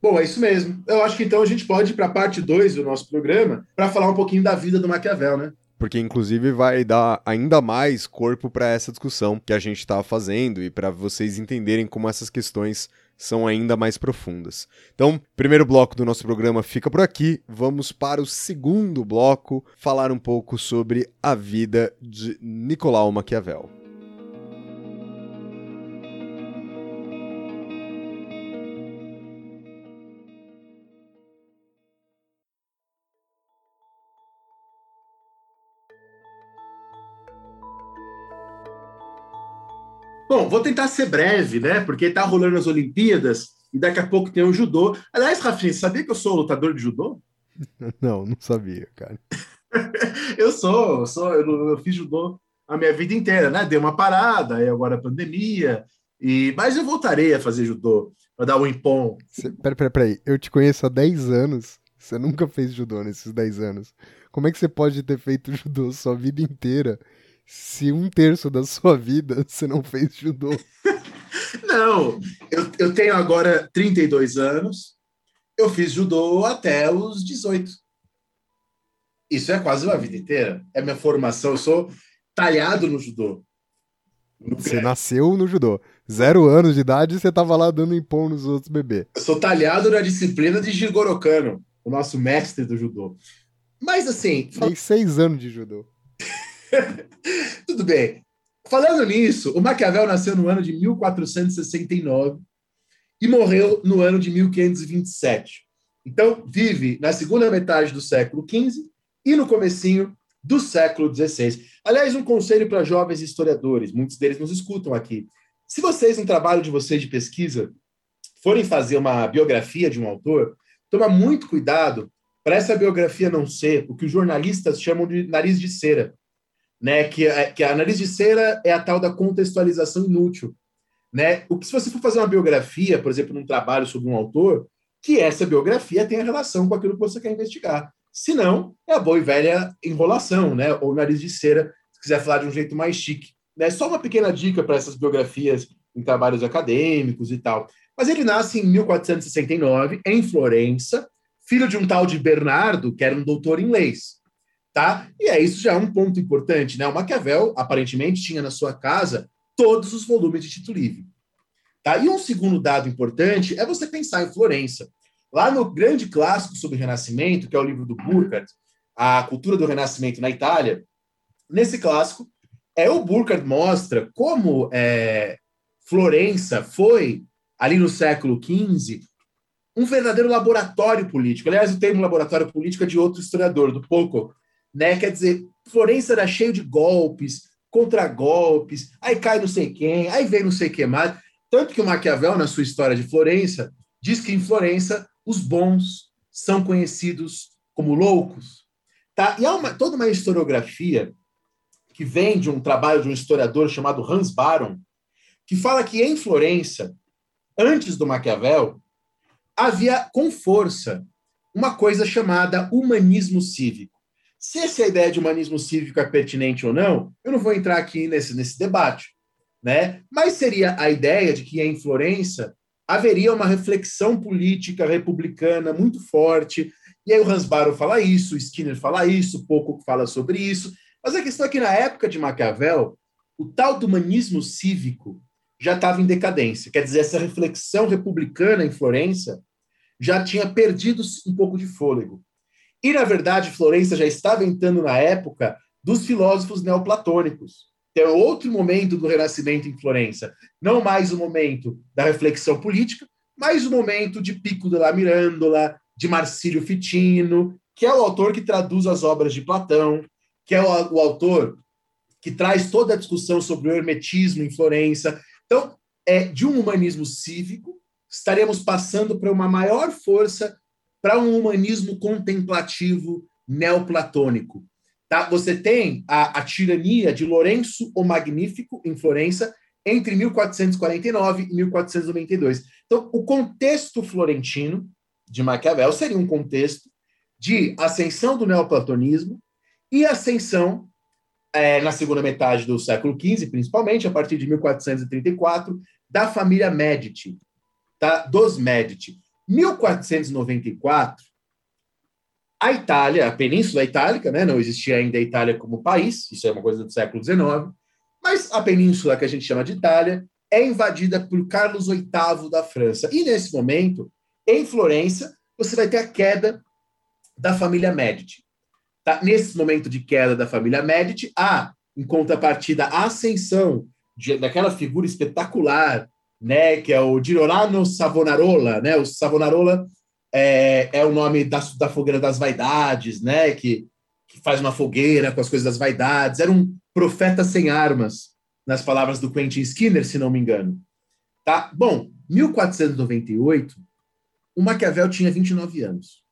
Bom, é isso mesmo. Eu acho que então a gente pode ir para a parte 2 do nosso programa para falar um pouquinho da vida do Maquiavel, né? Porque, inclusive, vai dar ainda mais corpo para essa discussão que a gente está fazendo e para vocês entenderem como essas questões são ainda mais profundas. Então, primeiro bloco do nosso programa fica por aqui. Vamos para o segundo bloco falar um pouco sobre a vida de Nicolau Maquiavel. Bom, vou tentar ser breve, né? Porque tá rolando as Olimpíadas e daqui a pouco tem o judô. Aliás, Rafinha, sabia que eu sou lutador de judô? Não, não sabia, cara. eu sou, eu sou, eu, eu, fiz judô a minha vida inteira, né? Dei uma parada, aí agora a pandemia. E, mas eu voltarei a fazer judô, para dar um impom. Peraí, peraí, peraí. Eu te conheço há 10 anos. Você nunca fez judô nesses 10 anos. Como é que você pode ter feito judô sua vida inteira se um terço da sua vida você não fez judô? não, eu, eu tenho agora 32 anos, eu fiz judô até os 18. Isso é quase uma vida inteira. É minha formação, eu sou talhado no judô. No você nasceu no judô. Zero anos de idade você tava lá dando impão nos outros bebês. Eu sou talhado na disciplina de Jigoro Kano, o nosso mestre do judô. Mas assim. Tem seis anos de judô. Tudo bem. Falando nisso, o Maquiavel nasceu no ano de 1469 e morreu no ano de 1527. Então, vive na segunda metade do século XV e no comecinho do século XVI. Aliás, um conselho para jovens historiadores, muitos deles nos escutam aqui. Se vocês, no trabalho de vocês de pesquisa, forem fazer uma biografia de um autor, toma muito cuidado para essa biografia não ser o que os jornalistas chamam de nariz de cera né? Que, é, que a análise de cera é a tal da contextualização inútil, né? O que se você for fazer uma biografia, por exemplo, num trabalho sobre um autor, que essa biografia tenha relação com aquilo que você quer investigar. Se não, é a boa e velha enrolação, né? Ou nariz de cera, se quiser falar de um jeito mais chique. Né? Só uma pequena dica para essas biografias em trabalhos acadêmicos e tal. Mas ele nasce em 1469, em Florença, filho de um tal de Bernardo, que era um doutor em leis. Tá? E é isso já é um ponto importante, né? O Maquiavel aparentemente tinha na sua casa todos os volumes de Tito Livre. Tá? E um segundo dado importante é você pensar em Florença. Lá no grande clássico sobre o Renascimento, que é o livro do Burkhardt, A Cultura do Renascimento na Itália, nesse clássico, é o Burkhardt mostra como é, Florença foi, ali no século XV, um verdadeiro laboratório político. Aliás, o termo laboratório político é de outro historiador, do Poco, né? Quer dizer, Florença era cheio de golpes, contra-golpes, aí cai não sei quem, aí vem não sei que mais. Tanto que o Maquiavel, na sua história de Florença, diz que em Florença os bons são conhecidos como loucos. Tá? E há uma, toda uma historiografia que vem de um trabalho de um historiador chamado Hans Baron, que fala que em Florença, antes do Maquiavel, havia com força uma coisa chamada humanismo cívico. Se essa ideia de humanismo cívico é pertinente ou não, eu não vou entrar aqui nesse, nesse debate. Né? Mas seria a ideia de que em Florença haveria uma reflexão política republicana muito forte. E aí o Hans Baron fala isso, o Skinner fala isso, pouco fala sobre isso. Mas a questão é que na época de Maquiavel, o tal do humanismo cívico já estava em decadência. Quer dizer, essa reflexão republicana em Florença já tinha perdido um pouco de fôlego. E, na verdade, Florença já estava entrando na época dos filósofos neoplatônicos. É outro momento do Renascimento em Florença. Não mais o momento da reflexão política, mas o momento de Pico della Mirandola, de Marcílio Fitino, que é o autor que traduz as obras de Platão, que é o, o autor que traz toda a discussão sobre o hermetismo em Florença. Então, é de um humanismo cívico, estaremos passando para uma maior força para um humanismo contemplativo neoplatônico. Tá? Você tem a, a tirania de Lourenço o Magnífico, em Florença, entre 1449 e 1492. Então, o contexto florentino de Maquiavel seria um contexto de ascensão do neoplatonismo e ascensão é, na segunda metade do século XV, principalmente, a partir de 1434, da família Medici, tá? dos Medici. 1494, a Itália, a Península Itálica, né? não existia ainda a Itália como país, isso é uma coisa do século XIX, mas a península que a gente chama de Itália é invadida por Carlos VIII da França. E nesse momento, em Florença, você vai ter a queda da família Medici. Tá? Nesse momento de queda da família Medici, há, em contrapartida, a ascensão de, daquela figura espetacular, né, que é o Girolamo Savonarola. Né? O Savonarola é, é o nome da, da fogueira das vaidades, né, que, que faz uma fogueira com as coisas das vaidades. Era um profeta sem armas, nas palavras do Quentin Skinner, se não me engano. Tá? Bom, 1498, o Maquiavel tinha 29 anos.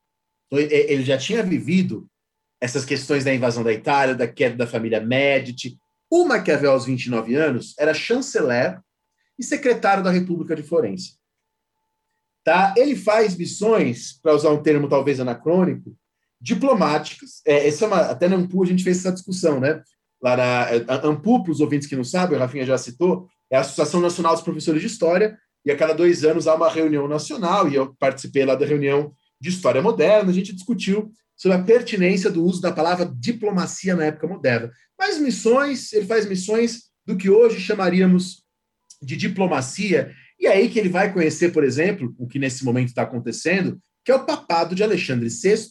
Então, ele já tinha vivido essas questões da invasão da Itália, da queda da família Medici. O Maquiavel, aos 29 anos, era chanceler e secretário da República de Florença. Tá? Ele faz missões, para usar um termo talvez anacrônico, diplomáticas. É, essa é uma, até na AMPU a gente fez essa discussão, né? Lá na a AMPU, para os ouvintes que não sabem, a Rafinha já citou, é a Associação Nacional dos Professores de História, e a cada dois anos há uma reunião nacional, e eu participei lá da reunião de História Moderna, a gente discutiu sobre a pertinência do uso da palavra diplomacia na época moderna. Mas missões, ele faz missões do que hoje chamaríamos de diplomacia, e é aí que ele vai conhecer, por exemplo, o que nesse momento está acontecendo, que é o papado de Alexandre VI,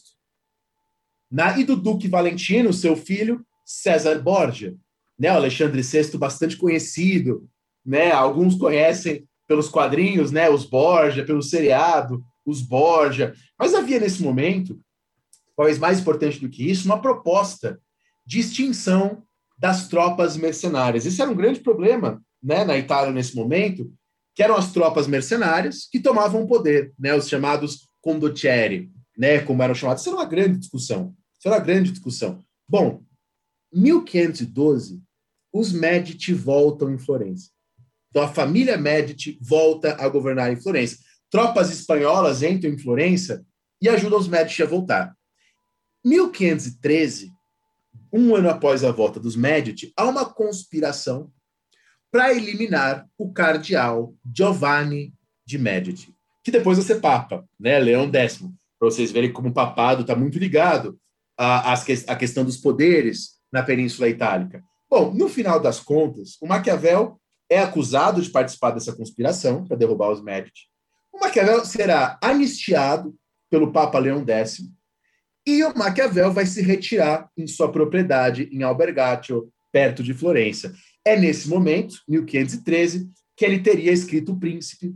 na, e do Duque Valentino, seu filho, César Borgia. Né, o Alexandre VI, bastante conhecido, né, alguns conhecem pelos quadrinhos, né, os Borgia, pelo seriado, os Borgia, mas havia nesse momento talvez mais importante do que isso, uma proposta de extinção das tropas mercenárias. Isso era um grande problema né, na Itália nesse momento, que eram as tropas mercenárias que tomavam o poder, né, os chamados condottieri, né, como eram chamados. Isso era uma grande discussão. Isso era uma grande discussão. Bom, 1512, os Medici voltam em Florença. Então, a família Medici volta a governar em Florença. Tropas espanholas entram em Florença e ajudam os Medici a voltar. 1513, um ano após a volta dos Medici, há uma conspiração para eliminar o cardeal Giovanni de Medici, que depois vai ser papa, né? Leão X, para vocês verem como o papado está muito ligado à, à questão dos poderes na Península Itálica. Bom, no final das contas, o Maquiavel é acusado de participar dessa conspiração para derrubar os Medici. O Maquiavel será anistiado pelo Papa Leão X e o Maquiavel vai se retirar em sua propriedade em Albergatio, perto de Florença. É nesse momento, 1513, que ele teria escrito O Príncipe,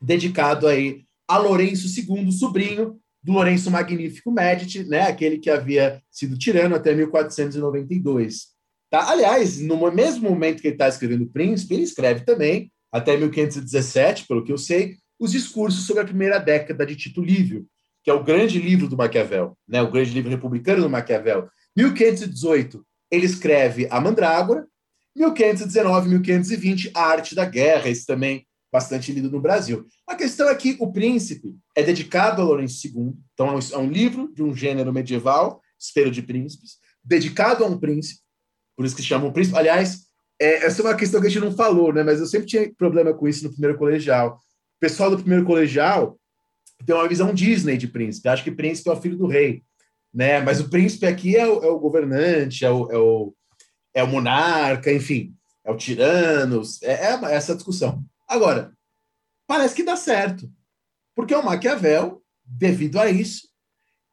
dedicado aí a Lourenço II, sobrinho do Lourenço Magnífico Medici, né, aquele que havia sido tirano até 1492. Tá? Aliás, no mesmo momento que ele está escrevendo O Príncipe, ele escreve também, até 1517, pelo que eu sei, os discursos sobre a primeira década de Tito Livio, que é o grande livro do Maquiavel, né, o grande livro republicano do Maquiavel. 1518, ele escreve A Mandrágora. 1519, 1520, A Arte da Guerra, esse também bastante lido no Brasil. A questão é que O Príncipe é dedicado a Lourenço II, então é um livro de um gênero medieval, Espelho de Príncipes, dedicado a um príncipe, por isso que chamam príncipe. Aliás, é, essa é uma questão que a gente não falou, né? Mas eu sempre tinha problema com isso no primeiro colegial. O pessoal do primeiro colegial tem uma visão Disney de príncipe. Acho que príncipe é o filho do rei, né? Mas o príncipe aqui é o, é o governante, é o, é o, é, o, monarca, enfim, é o tirano. É, é essa discussão. Agora, parece que dá certo, porque o Maquiavel, devido a isso,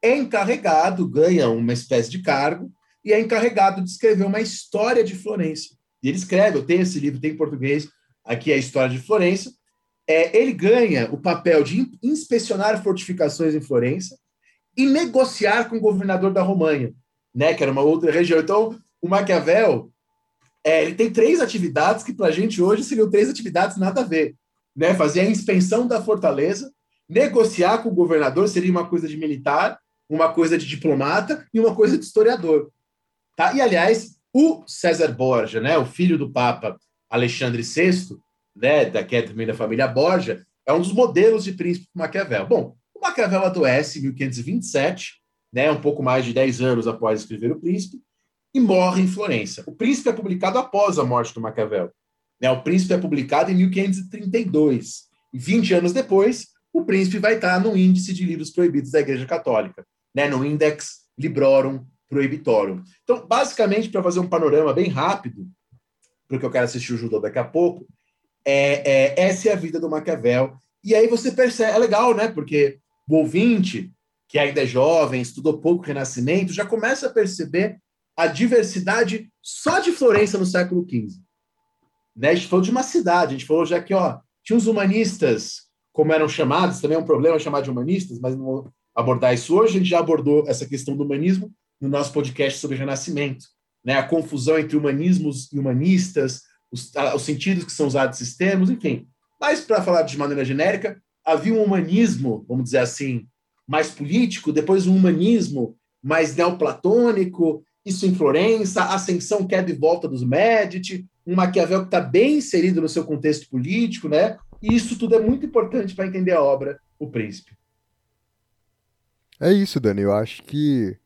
é encarregado, ganha uma espécie de cargo e é encarregado de escrever uma história de Florença. E ele escreve, eu tenho esse livro, tem em português, aqui é a história de Florença, é, ele ganha o papel de inspecionar fortificações em Florença e negociar com o governador da Romanha, né, que era uma outra região. Então, o Maquiavel é, ele tem três atividades que, para a gente hoje, seriam três atividades nada a ver. Né? Fazer a inspeção da fortaleza, negociar com o governador seria uma coisa de militar, uma coisa de diplomata e uma coisa de historiador. Tá? E, aliás, o César Borgia, né, o filho do Papa Alexandre VI, né, da, que é também da família Borgia, é um dos modelos de príncipe Maquiavel. Bom, o Maquiavel adoece em 1527, né, um pouco mais de 10 anos após escrever O Príncipe, e morre em Florença. O Príncipe é publicado após a morte do Maquiavel. Né? O Príncipe é publicado em 1532. E 20 anos depois, o Príncipe vai estar no índice de livros proibidos da Igreja Católica, né? no Index Librorum Prohibitorum. Então, basicamente, para fazer um panorama bem rápido, porque eu quero assistir o Judô daqui a pouco, é, é, essa é a vida do Maquiavel. E aí você percebe, é legal, né? Porque o ouvinte, que ainda é jovem, estudou pouco Renascimento, já começa a perceber a diversidade só de Florença no século XV. Né? A gente falou de uma cidade, a gente falou já que ó, tinha os humanistas, como eram chamados, também é um problema chamar de humanistas, mas não vou abordar isso hoje. A gente já abordou essa questão do humanismo no nosso podcast sobre Renascimento. Né? A confusão entre humanismos e humanistas, os, os sentidos que são usados esses termos, enfim. Mas, para falar de maneira genérica, havia um humanismo, vamos dizer assim, mais político, depois um humanismo mais neoplatônico, isso em Florença, ascensão, queda e volta dos Médici, um Maquiavel que está bem inserido no seu contexto político, né? E isso tudo é muito importante para entender a obra O Príncipe. É isso, Dani. Eu acho que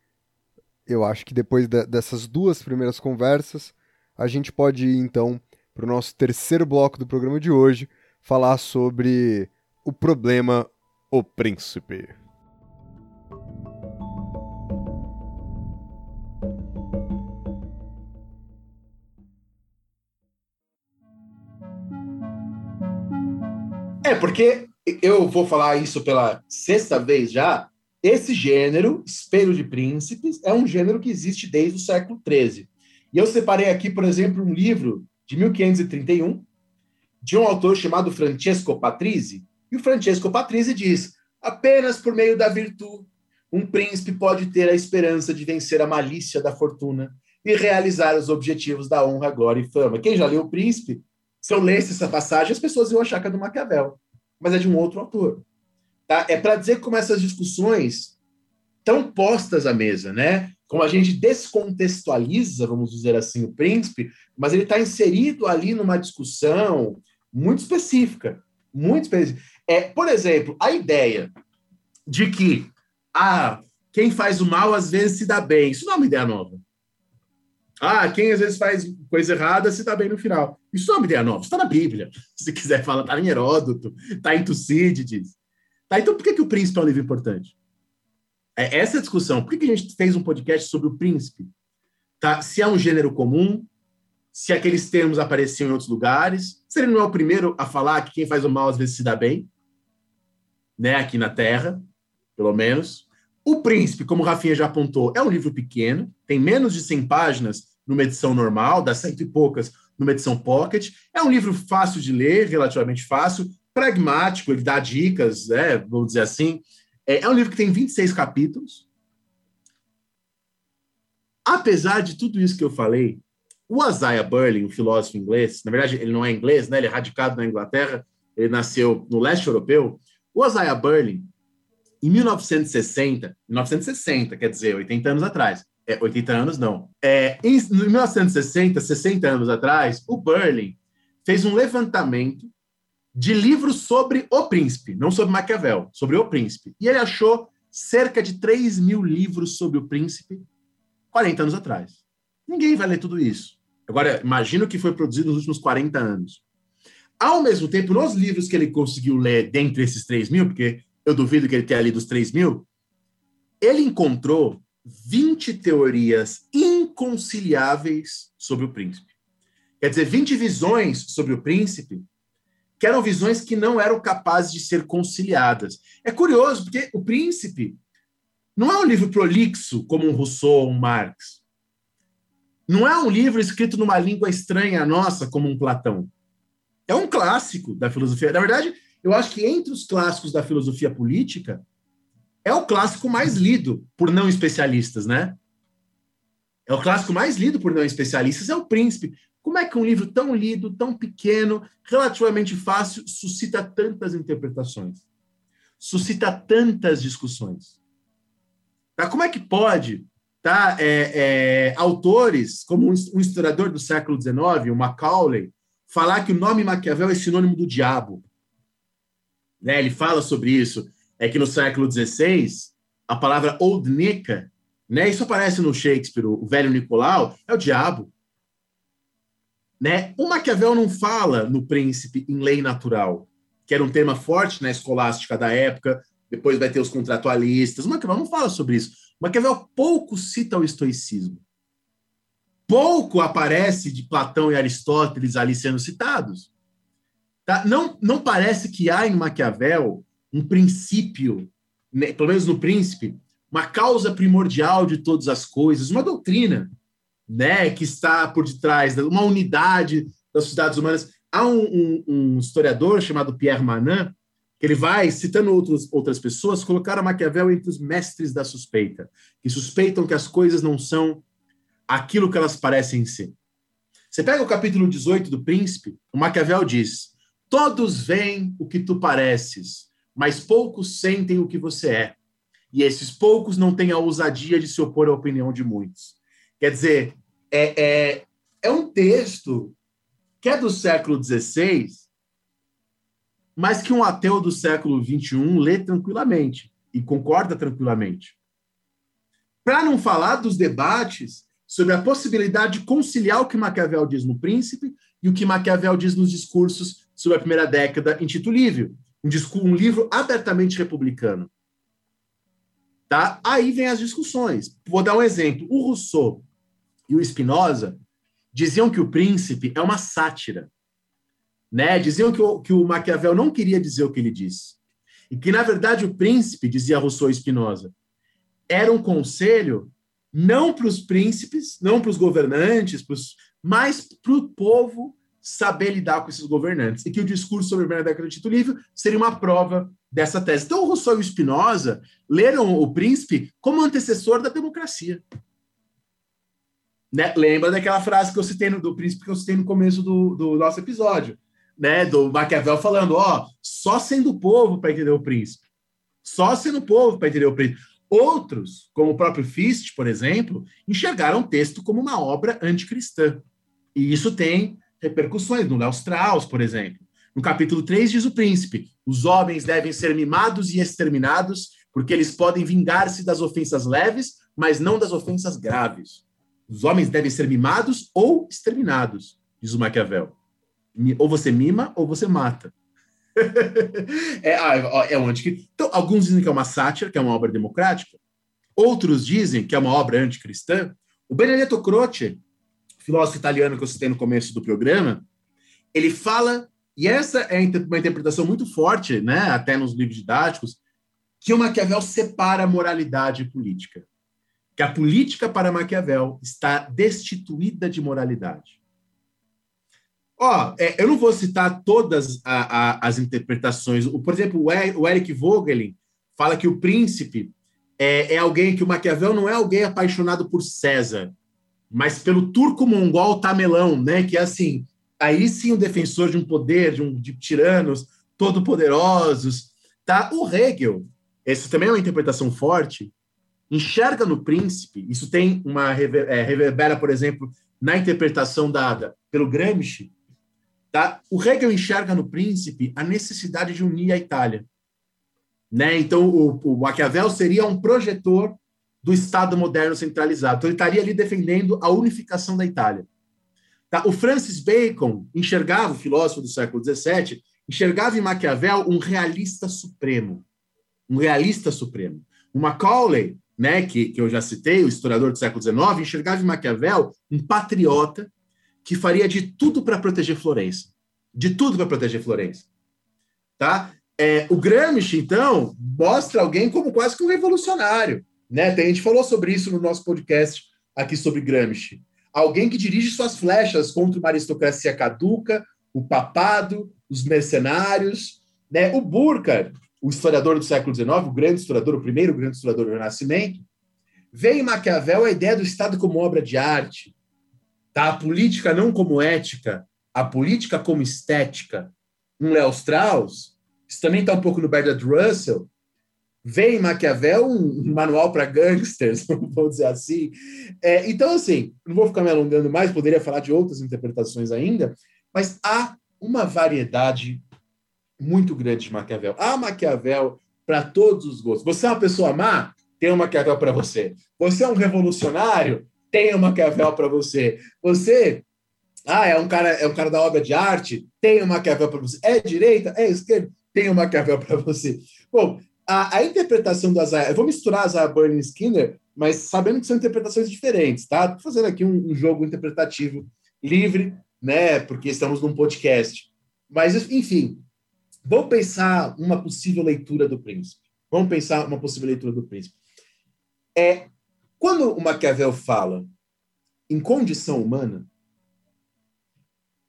eu acho que depois de, dessas duas primeiras conversas, a gente pode ir então para o nosso terceiro bloco do programa de hoje, falar sobre o problema O Príncipe. É, porque eu vou falar isso pela sexta vez já. Esse gênero, Espelho de Príncipes, é um gênero que existe desde o século XIII. E eu separei aqui, por exemplo, um livro de 1531, de um autor chamado Francesco Patrizzi. E o Francesco Patrizzi diz: apenas por meio da virtude, um príncipe pode ter a esperança de vencer a malícia da fortuna e realizar os objetivos da honra, glória e fama. Quem já leu O Príncipe se eu lesse essa passagem, as pessoas iam achar que é do Maquiavel, mas é de um outro autor. Tá? É para dizer como essas discussões estão postas à mesa, né? Como a gente descontextualiza, vamos dizer assim, o príncipe, mas ele está inserido ali numa discussão muito específica, muito específica. É, por exemplo, a ideia de que ah, quem faz o mal às vezes se dá bem, isso não é uma ideia nova. Ah, quem às vezes faz coisa errada se dá bem no final. Isso não é uma ideia nova, está na Bíblia. Se quiser falar, está em Heródoto, está em Tucídides. Tá, então por que, que o príncipe é um livro importante? É essa discussão. Por que, que a gente fez um podcast sobre o príncipe? Tá? Se é um gênero comum, se aqueles termos apareciam em outros lugares, se ele não é o primeiro a falar que quem faz o mal às vezes se dá bem, né, aqui na Terra, pelo menos. O Príncipe, como o Rafinha já apontou, é um livro pequeno, tem menos de 100 páginas, numa edição normal, dá cento e poucas numa edição pocket. É um livro fácil de ler, relativamente fácil, pragmático, ele dá dicas, né, vamos dizer assim. É, é um livro que tem 26 capítulos. Apesar de tudo isso que eu falei, o Isaiah Berlin, um filósofo inglês, na verdade ele não é inglês, né, ele é radicado na Inglaterra, ele nasceu no leste europeu. O Isaiah Berlin, em 1960, 1960, quer dizer, 80 anos atrás, é, 80 anos não. É, em 1960, 60 anos atrás, o Berlin fez um levantamento de livros sobre o príncipe, não sobre Maquiavel, sobre o príncipe. E ele achou cerca de 3 mil livros sobre o príncipe 40 anos atrás. Ninguém vai ler tudo isso. Agora, imagina o que foi produzido nos últimos 40 anos. Ao mesmo tempo, nos livros que ele conseguiu ler dentre esses 3 mil, porque eu duvido que ele tenha lido os 3 mil, ele encontrou 20 teorias inconciliáveis sobre o príncipe. Quer dizer, 20 visões sobre o príncipe que eram visões que não eram capazes de ser conciliadas. É curioso, porque O Príncipe não é um livro prolixo como um Rousseau ou um Marx. Não é um livro escrito numa língua estranha à nossa, como um Platão. É um clássico da filosofia. Na verdade, eu acho que entre os clássicos da filosofia política, é o clássico mais lido por não especialistas, né? É o clássico mais lido por não especialistas, é o Príncipe. Como é que um livro tão lido, tão pequeno, relativamente fácil, suscita tantas interpretações? Suscita tantas discussões? Tá? Como é que pode tá, é, é, autores, como um historiador do século XIX, o Macaulay, falar que o nome Maquiavel é sinônimo do diabo? Né? Ele fala sobre isso. É que no século XVI, a palavra oldnica Né? Isso aparece no Shakespeare, o velho Nicolau, é o diabo. Né? O Maquiavel não fala no príncipe em lei natural, que era um tema forte na escolástica da época, depois vai ter os contratualistas. O Maquiavel não fala sobre isso. O Maquiavel pouco cita o estoicismo. Pouco aparece de Platão e Aristóteles ali sendo citados. Tá? Não, não parece que há em Maquiavel um princípio, né, pelo menos no Príncipe, uma causa primordial de todas as coisas, uma doutrina né, que está por detrás, uma unidade das sociedades humanas. Há um, um, um historiador chamado Pierre Manin, que ele vai, citando outros, outras pessoas, colocar a Maquiavel entre os mestres da suspeita, que suspeitam que as coisas não são aquilo que elas parecem ser. Você pega o capítulo 18 do Príncipe, o Maquiavel diz: Todos veem o que tu pareces, mas poucos sentem o que você é. E esses poucos não têm a ousadia de se opor à opinião de muitos. Quer dizer, é, é, é um texto que é do século XVI, mas que um ateu do século XXI lê tranquilamente e concorda tranquilamente. Para não falar dos debates sobre a possibilidade de conciliar o que Maquiavel diz no Príncipe e o que Maquiavel diz nos discursos sobre a primeira década em Tito Livre, um, discurso, um livro abertamente republicano. Tá? Aí vem as discussões. Vou dar um exemplo. O Rousseau e o Spinoza diziam que o príncipe é uma sátira. Né? Diziam que o, que o Maquiavel não queria dizer o que ele disse. E que, na verdade, o príncipe, dizia Rousseau e Spinoza, era um conselho não para os príncipes, não para os governantes, pros, mas para o povo saber lidar com esses governantes. E que o discurso sobre década de Tito Livre seria uma prova dessa tese. Então, o Rousseau e o Spinoza leram o príncipe como antecessor da democracia. Né? Lembra daquela frase que eu citei no, do príncipe que eu citei no começo do, do nosso episódio, né? Do Maquiavel falando, ó, só sendo povo para entender o príncipe. Só sendo povo para entender o príncipe. Outros, como o próprio Fichte, por exemplo, enxergaram o texto como uma obra anticristã. E isso tem repercussões. No Léo Strauss, por exemplo. No capítulo 3 diz o príncipe: os homens devem ser mimados e exterminados, porque eles podem vingar-se das ofensas leves, mas não das ofensas graves. Os homens devem ser mimados ou exterminados, diz o Maquiavel. Ou você mima ou você mata. é, ah, é um anticristão. Então, alguns dizem que é uma sátira, que é uma obra democrática. Outros dizem que é uma obra anticristã. O Benedetto Croce, filósofo italiano que eu citei no começo do programa, ele fala, e essa é uma interpretação muito forte, né, até nos livros didáticos, que o Maquiavel separa moralidade e política. Que a política para Maquiavel está destituída de moralidade. Ó, é, eu não vou citar todas a, a, as interpretações. O, por exemplo, o Eric Vogelin fala que o príncipe é, é alguém que o Maquiavel não é alguém apaixonado por César, mas pelo turco-mongol tamelão, né? Que é assim, aí sim o defensor de um poder, de, um, de tiranos todo-poderosos, tá? O Hegel, essa também é uma interpretação forte, enxerga no príncipe, isso tem uma é, reverbera, por exemplo, na interpretação dada pelo Gramsci, tá? O Hegel enxerga no príncipe a necessidade de unir a Itália, né? Então o, o Maquiavel seria um projetor do Estado moderno centralizado. Então, ele estaria ali defendendo a unificação da Itália. Tá? O Francis Bacon enxergava, o filósofo do século XVII, enxergava em Maquiavel um realista supremo. Um realista supremo. O Macaulay, né, que, que eu já citei, o historiador do século XIX, enxergava em Maquiavel um patriota que faria de tudo para proteger Florença. De tudo para proteger Florença. Tá? É, o Gramsci, então, mostra alguém como quase que um revolucionário né? A gente falou sobre isso no nosso podcast aqui sobre Gramsci. Alguém que dirige suas flechas contra uma aristocracia caduca, o papado, os mercenários. Né? O Burkhardt, o historiador do século XIX, o grande historiador, o primeiro grande historiador do Renascimento, vê em Maquiavel a ideia do Estado como obra de arte, tá? a política não como ética, a política como estética. Um Léo Strauss, isso também está um pouco no Bernard Russell, vem Maquiavel um manual para gangsters, vamos dizer assim. É, então, assim, não vou ficar me alongando mais, poderia falar de outras interpretações ainda, mas há uma variedade muito grande de Maquiavel. Há Maquiavel para todos os gostos. Você é uma pessoa má? tem uma Maquiavel para você. Você é um revolucionário? Tem uma Maquiavel para você. Você ah, é um cara, é um cara da obra de arte? Tem uma Maquiavel para você. É direita? É esquerda? Tem uma Maquiavel para você. Bom, a, a, interpretação do Isaiah, eu vou misturar Isaiah Burning e Skinner, mas sabendo que são interpretações diferentes, tá? Tô fazendo aqui um, um jogo interpretativo livre, né? Porque estamos num podcast. Mas, enfim, vamos pensar uma possível leitura do príncipe. Vamos pensar uma possível leitura do príncipe. É, quando o Maquiavel fala em condição humana,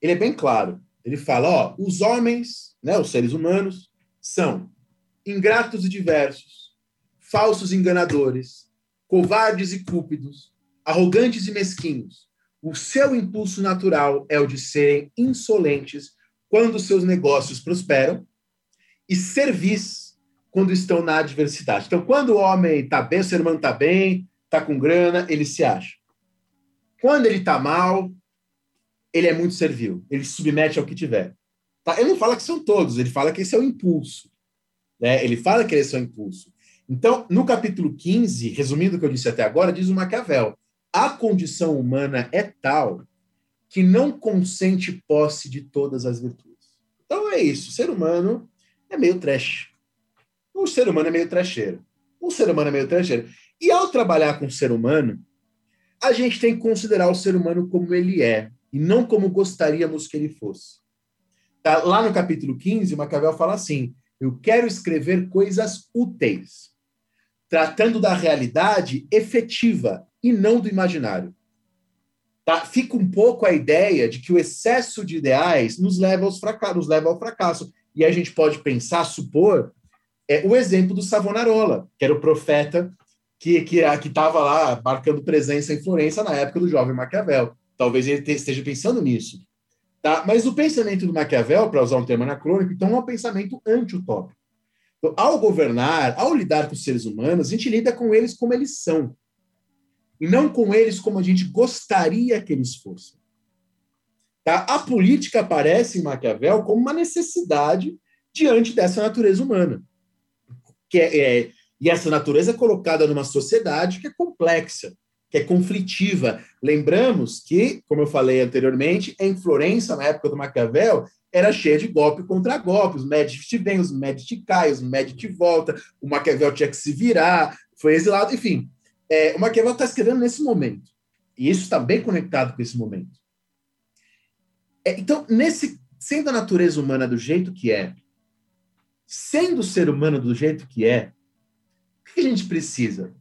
ele é bem claro. Ele fala, ó, os homens, né, os seres humanos, são ingratos e diversos, falsos e enganadores, covardes e cúpidos, arrogantes e mesquinhos. O seu impulso natural é o de serem insolentes quando seus negócios prosperam e servis quando estão na adversidade. Então, quando o homem está bem, o ser humano está bem, está com grana, ele se acha. Quando ele está mal, ele é muito servil, ele se submete ao que tiver. Tá? Ele não fala que são todos, ele fala que esse é o impulso. Né? Ele fala que esse é o impulso. Então, no capítulo 15, resumindo o que eu disse até agora, diz o Maquiavel: a condição humana é tal que não consente posse de todas as virtudes. Então é isso, o ser humano é meio trash. O ser humano é meio trecheiro. O ser humano é meio trecheiro. E ao trabalhar com o ser humano, a gente tem que considerar o ser humano como ele é, e não como gostaríamos que ele fosse. Tá? Lá no capítulo 15, Maquiavel fala assim: eu quero escrever coisas úteis, tratando da realidade efetiva e não do imaginário. Tá? Fica um pouco a ideia de que o excesso de ideais nos leva, aos nos leva ao fracasso. E a gente pode pensar, supor, é, o exemplo do Savonarola, que era o profeta que estava que, que lá marcando presença em Florença na época do jovem Maquiavel. Talvez ele esteja pensando nisso. Tá? Mas o pensamento do Maquiavel, para usar um termo anacrônico, então é um pensamento anti-utópico. Então, ao governar, ao lidar com os seres humanos, a gente lida com eles como eles são e não com eles como a gente gostaria que eles fossem. Tá? A política aparece em Maquiavel como uma necessidade diante dessa natureza humana. Que é, é, e essa natureza é colocada numa sociedade que é complexa, que é conflitiva. Lembramos que, como eu falei anteriormente, em Florença, na época do Maquiavel, era cheia de golpe contra golpe. Os Medici vêm, os Medici caem, os Medici volta, o Maquiavel tinha que se virar, foi exilado, enfim é, o Maquiavel está escrevendo nesse momento. E isso está bem conectado com esse momento. É, então, nesse, sendo a natureza humana do jeito que é, sendo o ser humano do jeito que é, o que a gente precisa?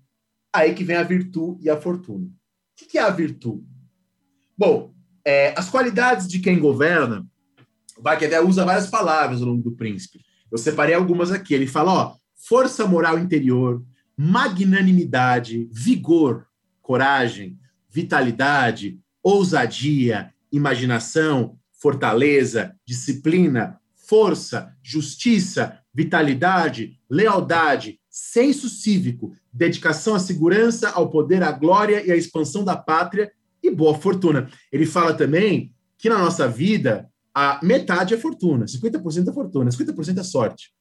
Aí que vem a virtude e a fortuna. O que é a virtude? Bom, é, as qualidades de quem governa, o Maquiavel usa várias palavras ao longo do príncipe. Eu separei algumas aqui. Ele fala, ó, força moral interior, magnanimidade, vigor, coragem, vitalidade, ousadia, imaginação, fortaleza, disciplina, força, justiça, vitalidade, lealdade, senso cívico, dedicação à segurança, ao poder, à glória e à expansão da pátria e boa fortuna. Ele fala também que na nossa vida a metade é fortuna, 50% é fortuna, 50% é sorte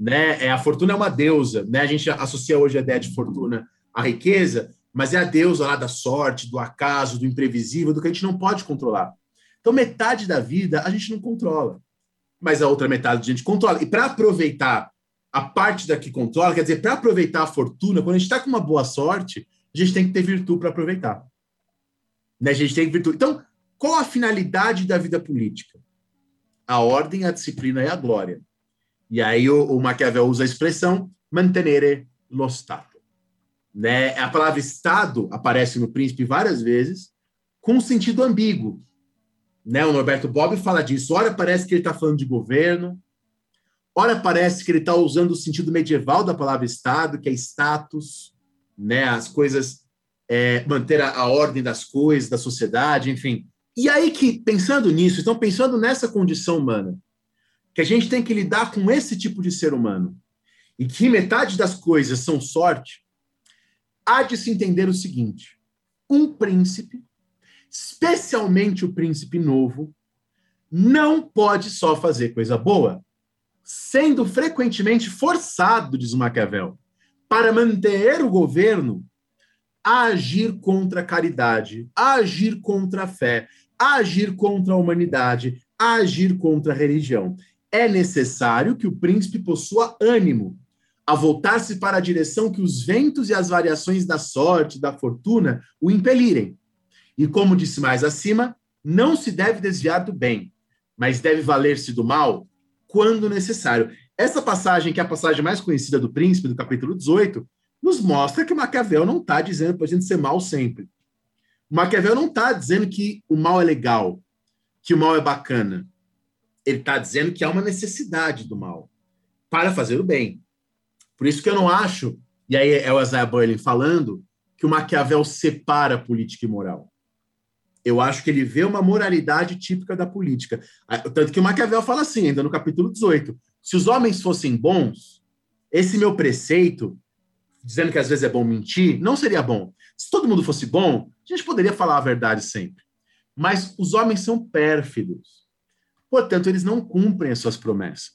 né? É, a fortuna é uma deusa, né? A gente associa hoje a ideia de fortuna à riqueza, mas é a deusa lá da sorte, do acaso, do imprevisível, do que a gente não pode controlar. Então, metade da vida a gente não controla, mas a outra metade a gente controla. E para aproveitar a parte da que controla, quer dizer, para aproveitar a fortuna, quando a gente está com uma boa sorte, a gente tem que ter virtude para aproveitar. Né? A gente tem virtude. Então, qual a finalidade da vida política? A ordem, a disciplina e a glória. E aí o, o Maquiavel usa a expressão mantenere lo Stato. Né? A palavra Estado aparece no Príncipe várias vezes, com um sentido ambíguo. Né? O Norberto Bob fala disso. Ora parece que ele está falando de governo, ora parece que ele está usando o sentido medieval da palavra Estado, que é status, né? as coisas, é, manter a, a ordem das coisas, da sociedade, enfim. E aí que, pensando nisso, estão pensando nessa condição humana, que a gente tem que lidar com esse tipo de ser humano e que metade das coisas são sorte, há de se entender o seguinte: um príncipe, especialmente o príncipe novo, não pode só fazer coisa boa, sendo frequentemente forçado, diz Maquiavel, para manter o governo, a agir contra a caridade, a agir contra a fé, a agir contra a humanidade, a agir contra a religião. É necessário que o príncipe possua ânimo a voltar-se para a direção que os ventos e as variações da sorte, da fortuna, o impelirem. E como disse mais acima, não se deve desviar do bem, mas deve valer-se do mal quando necessário. Essa passagem, que é a passagem mais conhecida do príncipe, do capítulo 18, nos mostra que Maquiavel não está dizendo para a gente ser mal sempre. Maquiavel não está dizendo que o mal é legal, que o mal é bacana. Ele está dizendo que há uma necessidade do mal para fazer o bem. Por isso que eu não acho, e aí é o Isaiah Berlin falando, que o Maquiavel separa política e moral. Eu acho que ele vê uma moralidade típica da política. Tanto que o Maquiavel fala assim, ainda no capítulo 18: se os homens fossem bons, esse meu preceito dizendo que às vezes é bom mentir, não seria bom. Se todo mundo fosse bom, a gente poderia falar a verdade sempre. Mas os homens são pérfidos. Portanto, eles não cumprem as suas promessas.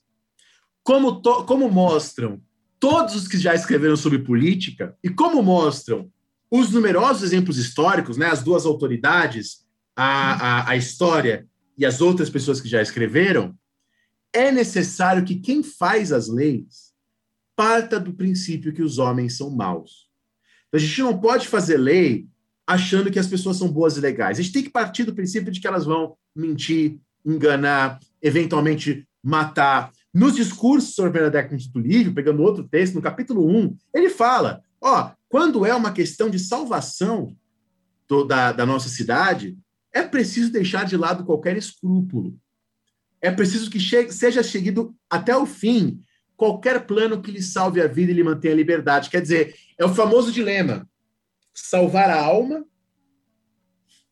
Como, como mostram todos os que já escreveram sobre política e como mostram os numerosos exemplos históricos, né, as duas autoridades, a, a, a história e as outras pessoas que já escreveram, é necessário que quem faz as leis parta do princípio que os homens são maus. Então, a gente não pode fazer lei achando que as pessoas são boas e legais. A gente tem que partir do princípio de que elas vão mentir, enganar, eventualmente matar. Nos discursos sobre Bernadette Constituto Livre, pegando outro texto, no capítulo 1, ele fala: ó, quando é uma questão de salvação da, da nossa cidade, é preciso deixar de lado qualquer escrúpulo. É preciso que chegue, seja seguido até o fim qualquer plano que lhe salve a vida e lhe mantenha a liberdade. Quer dizer, é o famoso dilema: salvar a alma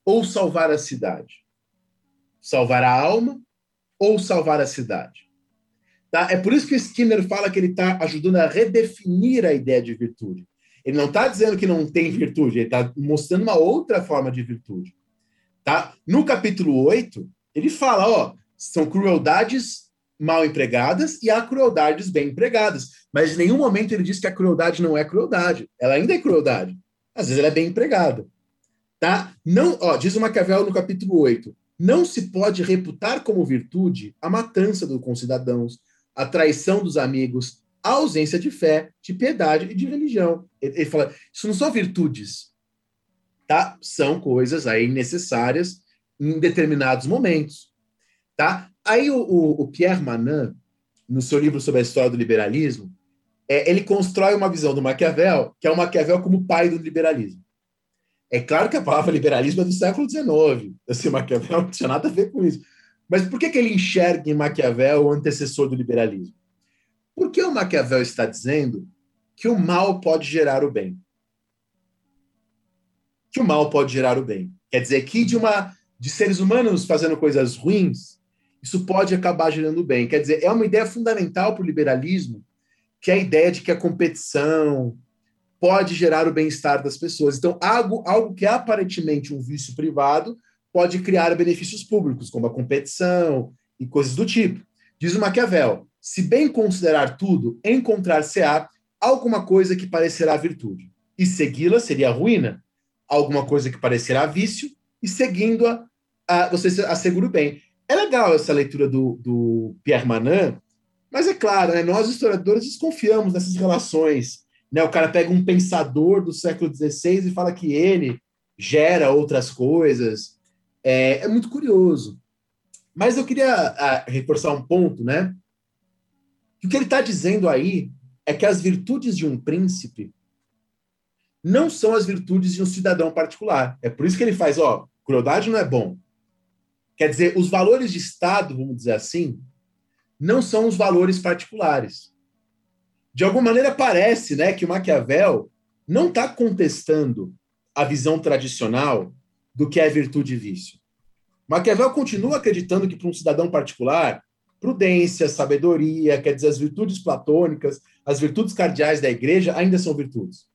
ou salvar a cidade? Salvar a alma ou salvar a cidade? Tá? É por isso que Skinner fala que ele está ajudando a redefinir a ideia de virtude. Ele não está dizendo que não tem virtude, ele está mostrando uma outra forma de virtude. Tá? No capítulo 8, ele fala: ó, são crueldades mal empregadas e há crueldades bem empregadas. Mas em nenhum momento ele diz que a crueldade não é crueldade. Ela ainda é crueldade. Às vezes ela é bem empregada. Tá? Não, ó, diz o Maquiavel no capítulo 8: não se pode reputar como virtude a matança dos concidadãos, a traição dos amigos, a ausência de fé, de piedade e de religião. Ele, ele fala: isso não são virtudes, tá? São coisas aí necessárias em determinados momentos, tá? Aí o, o, o Pierre Manin, no seu livro sobre a história do liberalismo, é, ele constrói uma visão do Maquiavel, que é o Maquiavel como pai do liberalismo. É claro que a palavra liberalismo é do século XIX. Assim, Maquiavel não tinha nada a ver com isso. Mas por que, que ele enxerga em Maquiavel o antecessor do liberalismo? Porque o Maquiavel está dizendo que o mal pode gerar o bem. Que o mal pode gerar o bem. Quer dizer que de uma de seres humanos fazendo coisas ruins, isso pode acabar gerando bem. Quer dizer, é uma ideia fundamental para o liberalismo, que é a ideia de que a competição pode gerar o bem-estar das pessoas. Então, algo, algo que é aparentemente um vício privado pode criar benefícios públicos, como a competição e coisas do tipo. Diz o Maquiavel: se bem considerar tudo, encontrar-se-á alguma coisa que parecerá virtude, e segui-la seria ruína, alguma coisa que parecerá vício, e seguindo-a, você assegura o bem. É legal essa leitura do, do Pierre Manin, mas é claro, né, nós historiadores desconfiamos dessas relações. Né? O cara pega um pensador do século XVI e fala que ele gera outras coisas. É, é muito curioso. Mas eu queria a, ah, reforçar um ponto, né? O que ele está dizendo aí é que as virtudes de um príncipe não são as virtudes de um cidadão particular. É por isso que ele faz, ó, crueldade não é bom, Quer dizer, os valores de Estado, vamos dizer assim, não são os valores particulares. De alguma maneira, parece né, que o Maquiavel não está contestando a visão tradicional do que é virtude e vício. Maquiavel continua acreditando que, para um cidadão particular, prudência, sabedoria, quer dizer, as virtudes platônicas, as virtudes cardeais da igreja ainda são virtudes.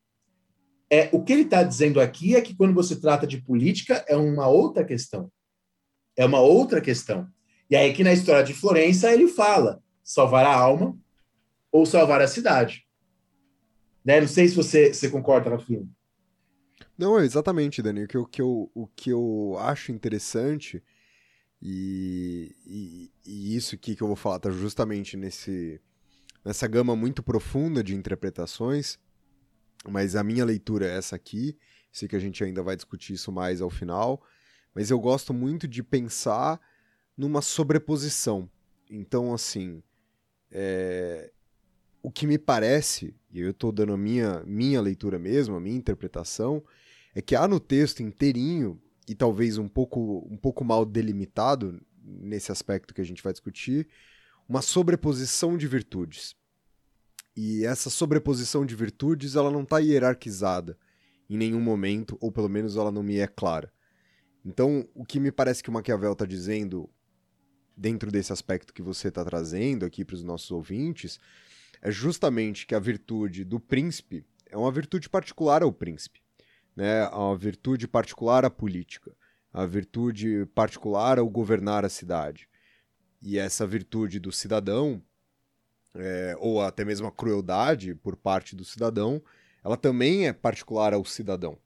É, o que ele está dizendo aqui é que, quando você trata de política, é uma outra questão é uma outra questão. E aí que na história de Florença ele fala salvar a alma ou salvar a cidade. Né? Não sei se você, você concorda, Rafinha. Não, exatamente, Dani. O que eu, o que eu acho interessante, e, e, e isso aqui que eu vou falar está justamente nesse, nessa gama muito profunda de interpretações, mas a minha leitura é essa aqui. Sei que a gente ainda vai discutir isso mais ao final, mas eu gosto muito de pensar numa sobreposição. Então, assim, é, o que me parece, e eu estou dando a minha, minha leitura mesmo, a minha interpretação, é que há no texto inteirinho, e talvez um pouco, um pouco mal delimitado nesse aspecto que a gente vai discutir, uma sobreposição de virtudes. E essa sobreposição de virtudes, ela não está hierarquizada em nenhum momento, ou pelo menos ela não me é clara. Então, o que me parece que o Maquiavel está dizendo, dentro desse aspecto que você está trazendo aqui para os nossos ouvintes, é justamente que a virtude do príncipe é uma virtude particular ao príncipe, né? Uma virtude particular à política, a virtude particular ao governar a cidade. E essa virtude do cidadão, é, ou até mesmo a crueldade por parte do cidadão, ela também é particular ao cidadão.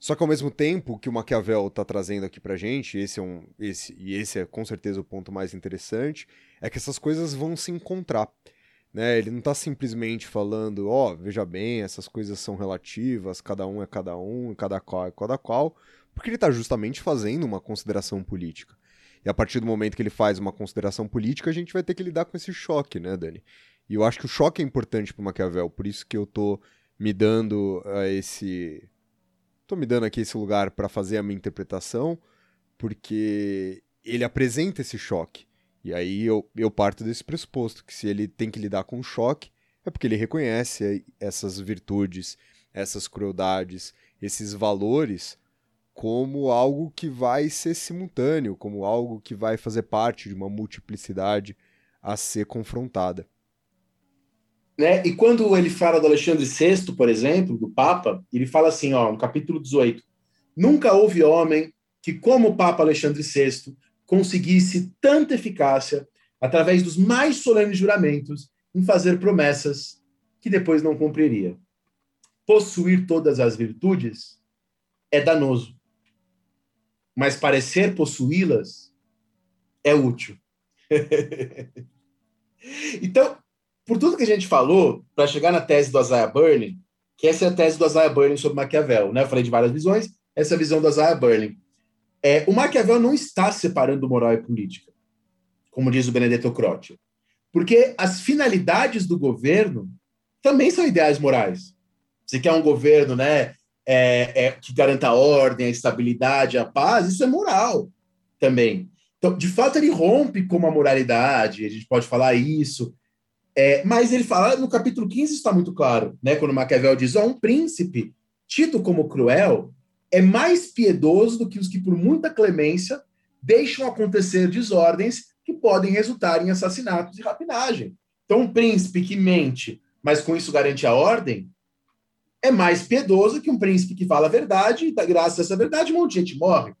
Só que ao mesmo tempo que o Maquiavel está trazendo aqui pra gente, esse é um, esse, e esse é com certeza o ponto mais interessante, é que essas coisas vão se encontrar. Né? Ele não está simplesmente falando, ó, oh, veja bem, essas coisas são relativas, cada um é cada um, cada qual é cada qual, porque ele está justamente fazendo uma consideração política. E a partir do momento que ele faz uma consideração política, a gente vai ter que lidar com esse choque, né, Dani? E eu acho que o choque é importante para Maquiavel, por isso que eu tô me dando uh, esse tô me dando aqui esse lugar para fazer a minha interpretação, porque ele apresenta esse choque. E aí eu, eu parto desse pressuposto que se ele tem que lidar com o choque, é porque ele reconhece essas virtudes, essas crueldades, esses valores como algo que vai ser simultâneo, como algo que vai fazer parte de uma multiplicidade a ser confrontada. Né? E quando ele fala do Alexandre VI, por exemplo, do Papa, ele fala assim, ó, no capítulo 18: Nunca houve homem que, como o Papa Alexandre VI, conseguisse tanta eficácia através dos mais solenes juramentos em fazer promessas que depois não cumpriria. Possuir todas as virtudes é danoso, mas parecer possuí-las é útil. então, por tudo que a gente falou, para chegar na tese do Isaiah Burning, que essa é a tese do Isaiah Burning sobre Maquiavel, né? Eu falei de várias visões, essa é a visão do Isaiah Burning. É, o Maquiavel não está separando moral e política, como diz o Benedetto Croce, porque as finalidades do governo também são ideais morais. Você quer um governo né, é, é, que garanta a ordem, a estabilidade, a paz, isso é moral também. Então, de fato, ele rompe com a moralidade, a gente pode falar isso, é, mas ele fala, no capítulo 15 está muito claro, né, quando Maquiavel diz, ó, um príncipe tido como cruel é mais piedoso do que os que, por muita clemência, deixam acontecer desordens que podem resultar em assassinatos e rapinagem. Então, um príncipe que mente, mas com isso garante a ordem, é mais piedoso que um príncipe que fala a verdade, e, graças a essa verdade, um monte de gente morre.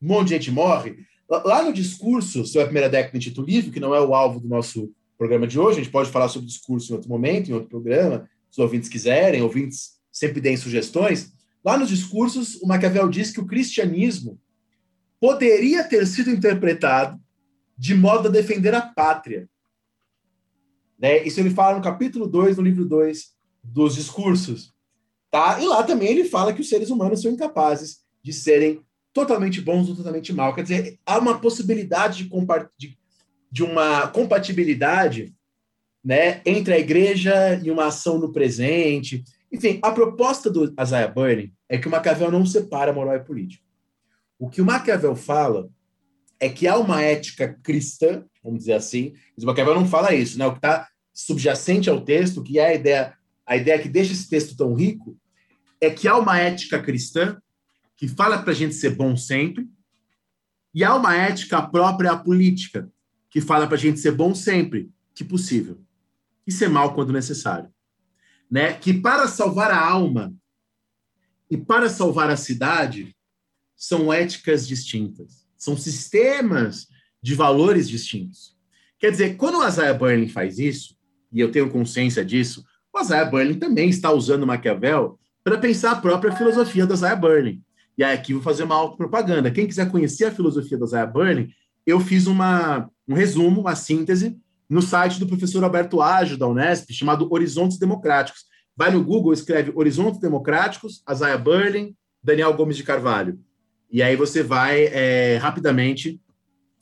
Um monte de gente morre. Lá no discurso, seu primeira década de Tito Livre, que não é o alvo do nosso programa de hoje, a gente pode falar sobre discurso em outro momento, em outro programa, se os ouvintes quiserem, ouvintes sempre deem sugestões. Lá nos discursos, o Maquiavel diz que o cristianismo poderia ter sido interpretado de modo a defender a pátria. Né? Isso ele fala no capítulo 2, no livro 2 dos discursos. Tá? E lá também ele fala que os seres humanos são incapazes de serem totalmente bons ou totalmente mal. Quer dizer, há uma possibilidade de, de, de uma compatibilidade né, entre a igreja e uma ação no presente. Enfim, a proposta do Isaiah Burning é que o Maquiavel não separa moral e política. O que o Maquiavel fala é que há uma ética cristã, vamos dizer assim, mas o Maquiavel não fala isso, né? O que está subjacente ao texto, que é a ideia, a ideia que deixa esse texto tão rico, é que há uma ética cristã que fala para a gente ser bom sempre, e há uma ética própria à política, que fala para a gente ser bom sempre, que possível, e ser mal quando necessário né, que para salvar a alma e para salvar a cidade são éticas distintas, são sistemas de valores distintos. Quer dizer, quando o Isaiah Burning faz isso, e eu tenho consciência disso, O Isaiah Berlin também está usando Maquiavel para pensar a própria filosofia do Isaiah Berlin. E aí aqui vou fazer uma autopropaganda. Quem quiser conhecer a filosofia do Isaiah Berlin, eu fiz uma, um resumo, uma síntese, no site do professor Alberto Ágio, da Unesp, chamado Horizontes Democráticos. Vai no Google, escreve Horizontes Democráticos, Isaiah Berlin, Daniel Gomes de Carvalho. E aí você vai é, rapidamente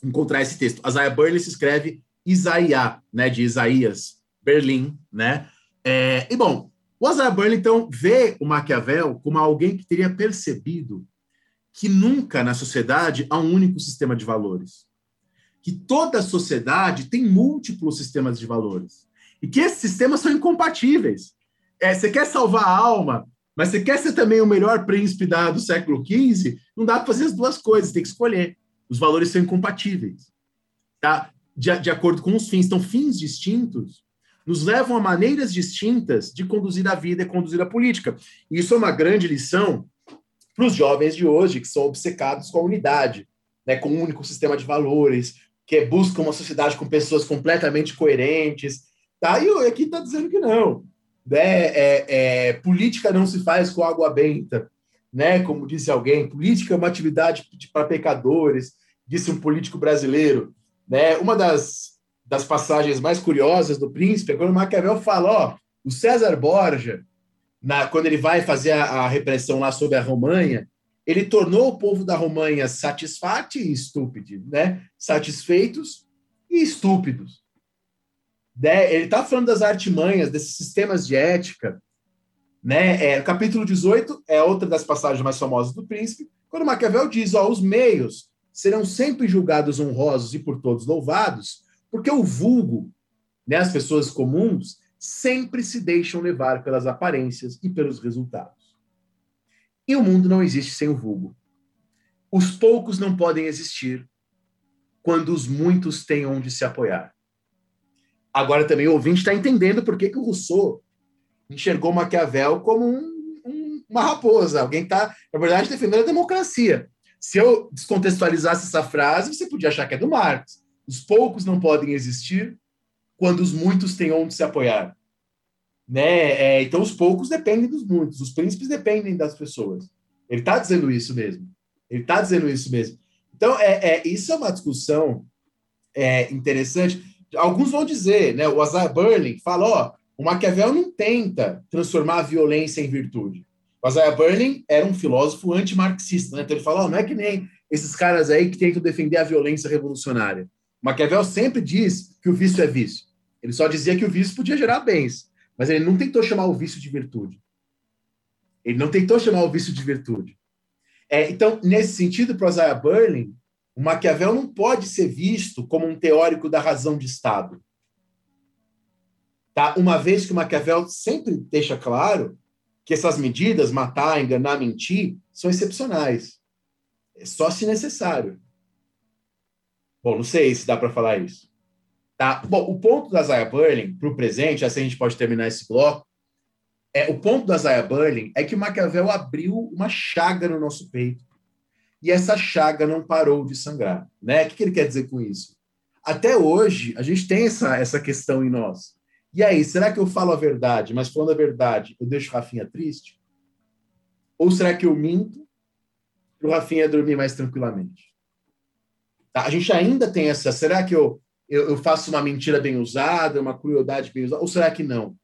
encontrar esse texto. Isaiah Berlin se escreve Isaías, né, de Isaías, Berlim, né? É, e bom, o Isaiah Berlin, então, vê o Maquiavel como alguém que teria percebido que nunca na sociedade há um único sistema de valores. Que toda sociedade tem múltiplos sistemas de valores. E que esses sistemas são incompatíveis. É, você quer salvar a alma, mas você quer ser também o melhor príncipe da, do século XV, não dá para fazer as duas coisas, tem que escolher. Os valores são incompatíveis. Tá? De, de acordo com os fins. Então, fins distintos nos levam a maneiras distintas de conduzir a vida e conduzir a política. E isso é uma grande lição para os jovens de hoje, que são obcecados com a unidade, né, com um único sistema de valores, que buscam uma sociedade com pessoas completamente coerentes. Tá? E aqui está dizendo que não. Né? É, é, política não se faz com água benta, né? como disse alguém. Política é uma atividade para pecadores, disse um político brasileiro. Né? Uma das das passagens mais curiosas do príncipe é quando Maquiavel fala, ó, o César Borgia, na, quando ele vai fazer a, a, repressão lá sobre a Romanha, ele tornou o povo da Romanha satisfato e estúpido, né? Satisfeitos e estúpidos. Ele está falando das artimanhas, desses sistemas de ética. Né? É, capítulo 18 é outra das passagens mais famosas do príncipe, quando Maquiavel diz: ó, os meios serão sempre julgados honrosos e por todos louvados, porque o vulgo, né, as pessoas comuns, sempre se deixam levar pelas aparências e pelos resultados. E o mundo não existe sem o vulgo. Os poucos não podem existir quando os muitos têm onde se apoiar. Agora também o ouvinte está entendendo por que, que o Rousseau enxergou Maquiavel como um, um, uma raposa, alguém está, na verdade, defendendo a democracia. Se eu descontextualizasse essa frase, você podia achar que é do Marx. Os poucos não podem existir quando os muitos têm onde se apoiar. Né? É, então, os poucos dependem dos muitos, os príncipes dependem das pessoas. Ele está dizendo isso mesmo. Ele está dizendo isso mesmo. Então, é, é, isso é uma discussão é, interessante. Alguns vão dizer, né? O Isaiah Berlin fala: ó, o Maquiavel não tenta transformar a violência em virtude. O Isaiah Berlin era um filósofo antimarxista, né? Então ele fala: ó, não é que nem esses caras aí que tentam defender a violência revolucionária. Maquiavel sempre diz que o vício é vício. Ele só dizia que o vício podia gerar bens, mas ele não tentou chamar o vício de virtude. Ele não tentou chamar o vício de virtude. É, então, nesse sentido, para Isaiah Berlin, o Maquiavel não pode ser visto como um teórico da razão de Estado. Tá? Uma vez que o Maquiavel sempre deixa claro que essas medidas, matar, enganar, mentir, são excepcionais. É só se necessário. Bom, não sei se dá para falar isso. Tá? Bom, o ponto da Zaya Berlin para o presente, assim a gente pode terminar esse bloco, é, o ponto da Zaya Berlin é que o Maquiavel abriu uma chaga no nosso peito e essa chaga não parou de sangrar. Né? O que, que ele quer dizer com isso? Até hoje, a gente tem essa, essa questão em nós. E aí, será que eu falo a verdade, mas falando a verdade, eu deixo o Rafinha triste? Ou será que eu minto para o Rafinha dormir mais tranquilamente? Tá? A gente ainda tem essa. Será que eu, eu, eu, faço uma mentira bem usada, uma crueldade bem usada, ou será que não?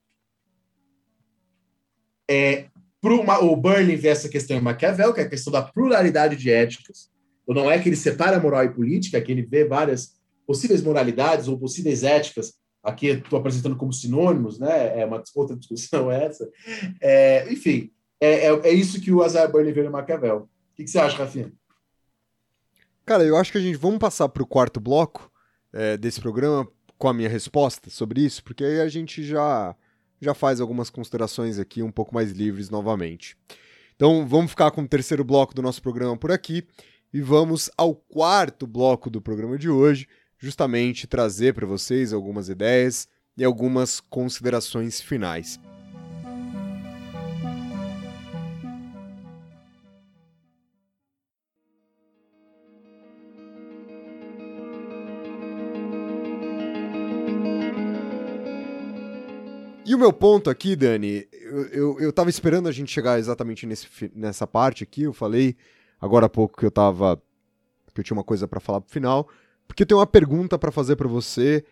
É, pro, o Burling vê essa questão em Maquiavel, que é a questão da pluralidade de éticas. Ou não é que ele separa moral e política, que ele vê várias possíveis moralidades ou possíveis éticas. Aqui estou apresentando como sinônimos, né? É uma outra discussão essa. É, enfim, é, é, é, isso que o Azar Burling vê no Maquiavel. O que, que você acha, Rafinha? Cara, eu acho que a gente vamos passar para o quarto bloco é, desse programa com a minha resposta sobre isso, porque aí a gente já já faz algumas considerações aqui um pouco mais livres novamente. Então vamos ficar com o terceiro bloco do nosso programa por aqui e vamos ao quarto bloco do programa de hoje, justamente trazer para vocês algumas ideias e algumas considerações finais. O meu ponto aqui, Dani, eu, eu, eu tava esperando a gente chegar exatamente nesse, nessa parte aqui. Eu falei agora há pouco que eu tava. que eu tinha uma coisa pra falar pro final. Porque eu tenho uma pergunta pra fazer pra você,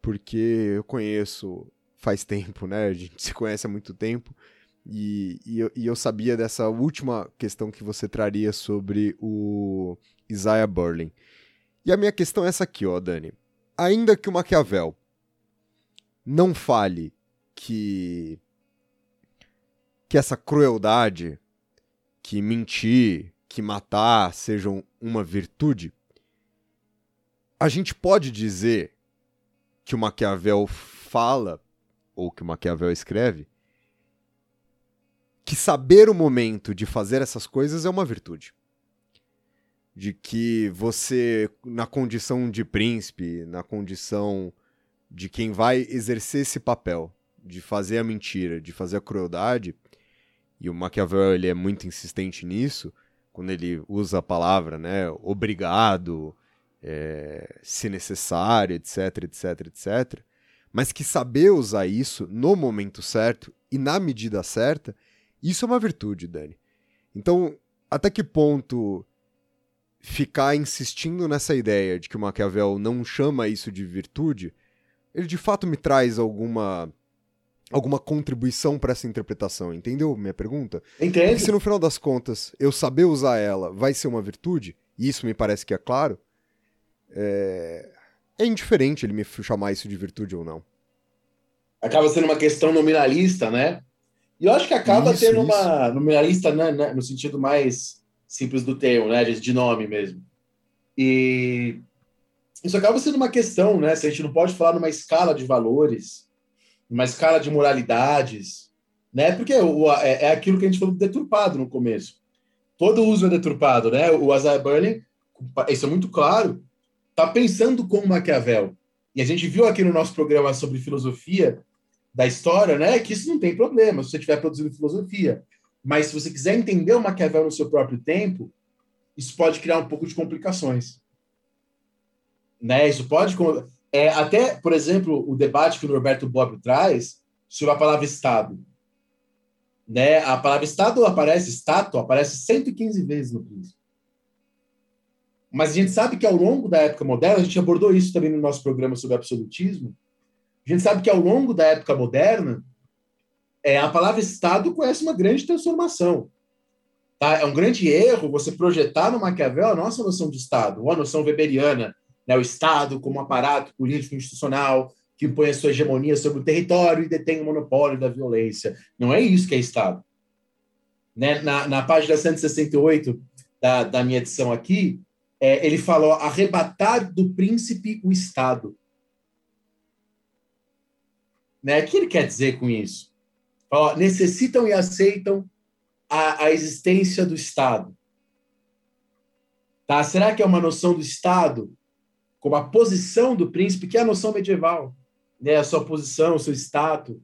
porque eu conheço faz tempo, né? A gente se conhece há muito tempo. E, e, eu, e eu sabia dessa última questão que você traria sobre o Isaiah Berlin. E a minha questão é essa aqui, ó, Dani. Ainda que o Maquiavel não fale que que essa crueldade, que mentir, que matar sejam uma virtude, a gente pode dizer que o Maquiavel fala ou que o Maquiavel escreve que saber o momento de fazer essas coisas é uma virtude. De que você, na condição de príncipe, na condição de quem vai exercer esse papel, de fazer a mentira, de fazer a crueldade, e o Maquiavel ele é muito insistente nisso, quando ele usa a palavra, né, obrigado, é, se necessário, etc, etc, etc, mas que saber usar isso no momento certo e na medida certa, isso é uma virtude, Dani. Então, até que ponto ficar insistindo nessa ideia de que o Maquiavel não chama isso de virtude, ele de fato me traz alguma alguma contribuição para essa interpretação, entendeu minha pergunta? Entende? Porque se no final das contas eu saber usar ela vai ser uma virtude, e isso me parece que é claro, é, é indiferente ele me chamar isso de virtude ou não. Acaba sendo uma questão nominalista, né? E eu acho que acaba Isso, sendo uma nominalista né, né, no sentido mais simples do termo, né? De nome mesmo. E isso acaba sendo uma questão, né? Se a gente não pode falar numa escala de valores, numa escala de moralidades, né? Porque o, é, é aquilo que a gente falou do deturpado no começo. Todo uso é deturpado, né? O Isaiah Berlin, isso é muito claro, tá pensando como Maquiavel. E a gente viu aqui no nosso programa sobre filosofia da história, né? Que isso não tem problema se você estiver produzindo filosofia. Mas se você quiser entender o Maquiavel no seu próprio tempo, isso pode criar um pouco de complicações. Né? Isso pode. É, até, por exemplo, o debate que o Norberto Bobbio traz sobre a palavra Estado. Né? A palavra Estado aparece, estátua, aparece 115 vezes no Príncipe. Mas a gente sabe que ao longo da época moderna, a gente abordou isso também no nosso programa sobre absolutismo, a gente sabe que ao longo da época moderna, é, a palavra Estado conhece uma grande transformação. Tá? É um grande erro você projetar no Maquiavel a nossa noção de Estado, ou a noção weberiana, né? o Estado como aparato político institucional que impõe a sua hegemonia sobre o território e detém o monopólio da violência. Não é isso que é Estado. Né? Na, na página 168 da, da minha edição aqui, é, ele falou arrebatar do príncipe o Estado. Né? O que ele quer dizer com isso? Necessitam e aceitam a, a, existência do Estado. Tá? Será que é uma noção do Estado como a posição do príncipe, que é a noção medieval? Né? A sua posição, o seu status.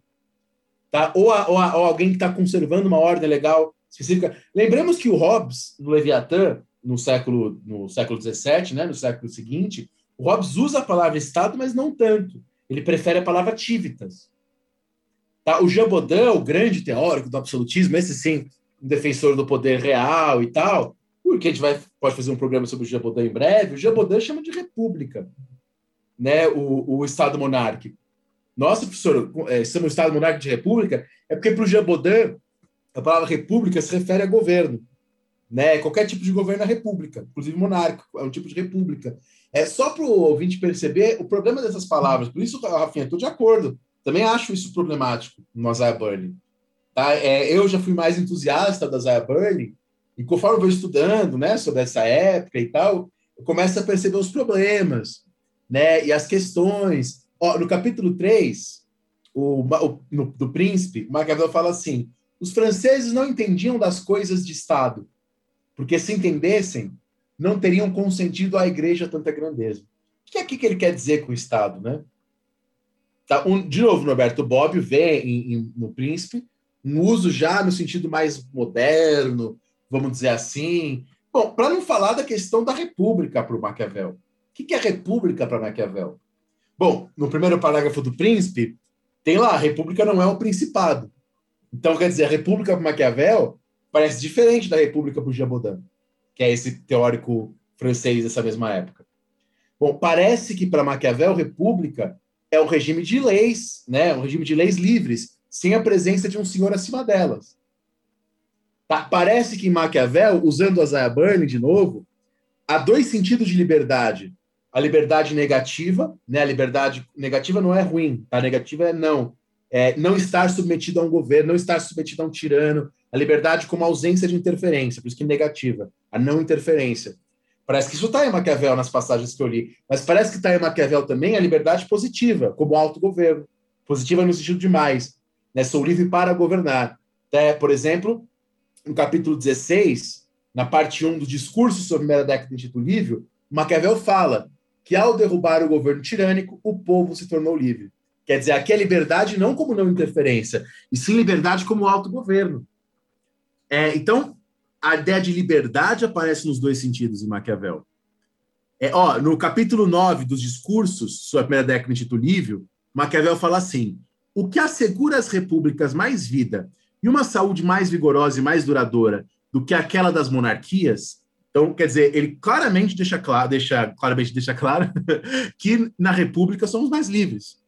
Tá? Ou, a, ou, a, ou alguém que está conservando uma ordem legal específica. Lembremos que o Hobbes, no Leviatã, no século, no século XVII, né? no século seguinte, o Hobbes usa a palavra Estado, mas não tanto. Ele prefere a palavra tivitas. Tá? O Jean Baudin, o grande teórico do absolutismo, esse sim, um defensor do poder real e tal, porque a gente vai, pode fazer um programa sobre o Baudin em breve, o Baudin chama de república né? o, o Estado monárquico. Nossa, professor, é, estamos no Estado monárquico de república, é porque para o Baudin, a palavra república se refere a governo. Né? Qualquer tipo de governo é república, inclusive monárquico, é um tipo de república. É só para o ouvinte perceber o problema dessas palavras. Por isso, Rafinha, estou de acordo. Também acho isso problemático no Isaiah Burning. Tá? É, eu já fui mais entusiasta da Isaiah Burning, e conforme eu vou estudando né, sobre essa época e tal, eu começo a perceber os problemas né, e as questões. Ó, no capítulo 3, o, o, no, do Príncipe, Maquiavel fala assim: os franceses não entendiam das coisas de Estado, porque se entendessem, não teriam consentido à igreja tanta grandeza. O que é que ele quer dizer com o Estado, né? Tá, um, de novo, Norberto Bobbio vê em, em, no Príncipe um uso já no sentido mais moderno, vamos dizer assim. Bom, para não falar da questão da república para o Maquiavel. O que é república para Maquiavel? Bom, no primeiro parágrafo do Príncipe, tem lá, a república não é um principado. Então, quer dizer, a república para Maquiavel parece diferente da república para Gilbert que é esse teórico francês dessa mesma época. Bom, parece que para Maquiavel, república é um regime de leis, né? um regime de leis livres, sem a presença de um senhor acima delas. Tá? Parece que Maquiavel, usando a Zaya Burney de novo, há dois sentidos de liberdade. A liberdade negativa, né? A liberdade negativa não é ruim, a negativa é não. É não estar submetido a um governo, não estar submetido a um tirano. A liberdade como ausência de interferência, por isso que negativa, a não interferência. Parece que isso está em Maquiavel nas passagens que eu li, mas parece que está em Maquiavel também a liberdade positiva, como autogoverno. Positiva no sentido de mais. Né? Sou livre para governar. É, por exemplo, no capítulo 16, na parte 1 do discurso sobre de Tito Livio, Maquiavel fala que ao derrubar o governo tirânico, o povo se tornou livre. Quer dizer, aqui é liberdade não como não interferência, e sim liberdade como autogoverno. É, então, a ideia de liberdade aparece nos dois sentidos em Maquiavel. É, ó, no capítulo 9 dos discursos sobre a primeira década de Tito Livio, Maquiavel fala assim: o que assegura às repúblicas mais vida e uma saúde mais vigorosa e mais duradoura do que aquela das monarquias. Então, quer dizer, ele claramente deixa claro, deixa, claramente deixa claro que na República somos mais livres.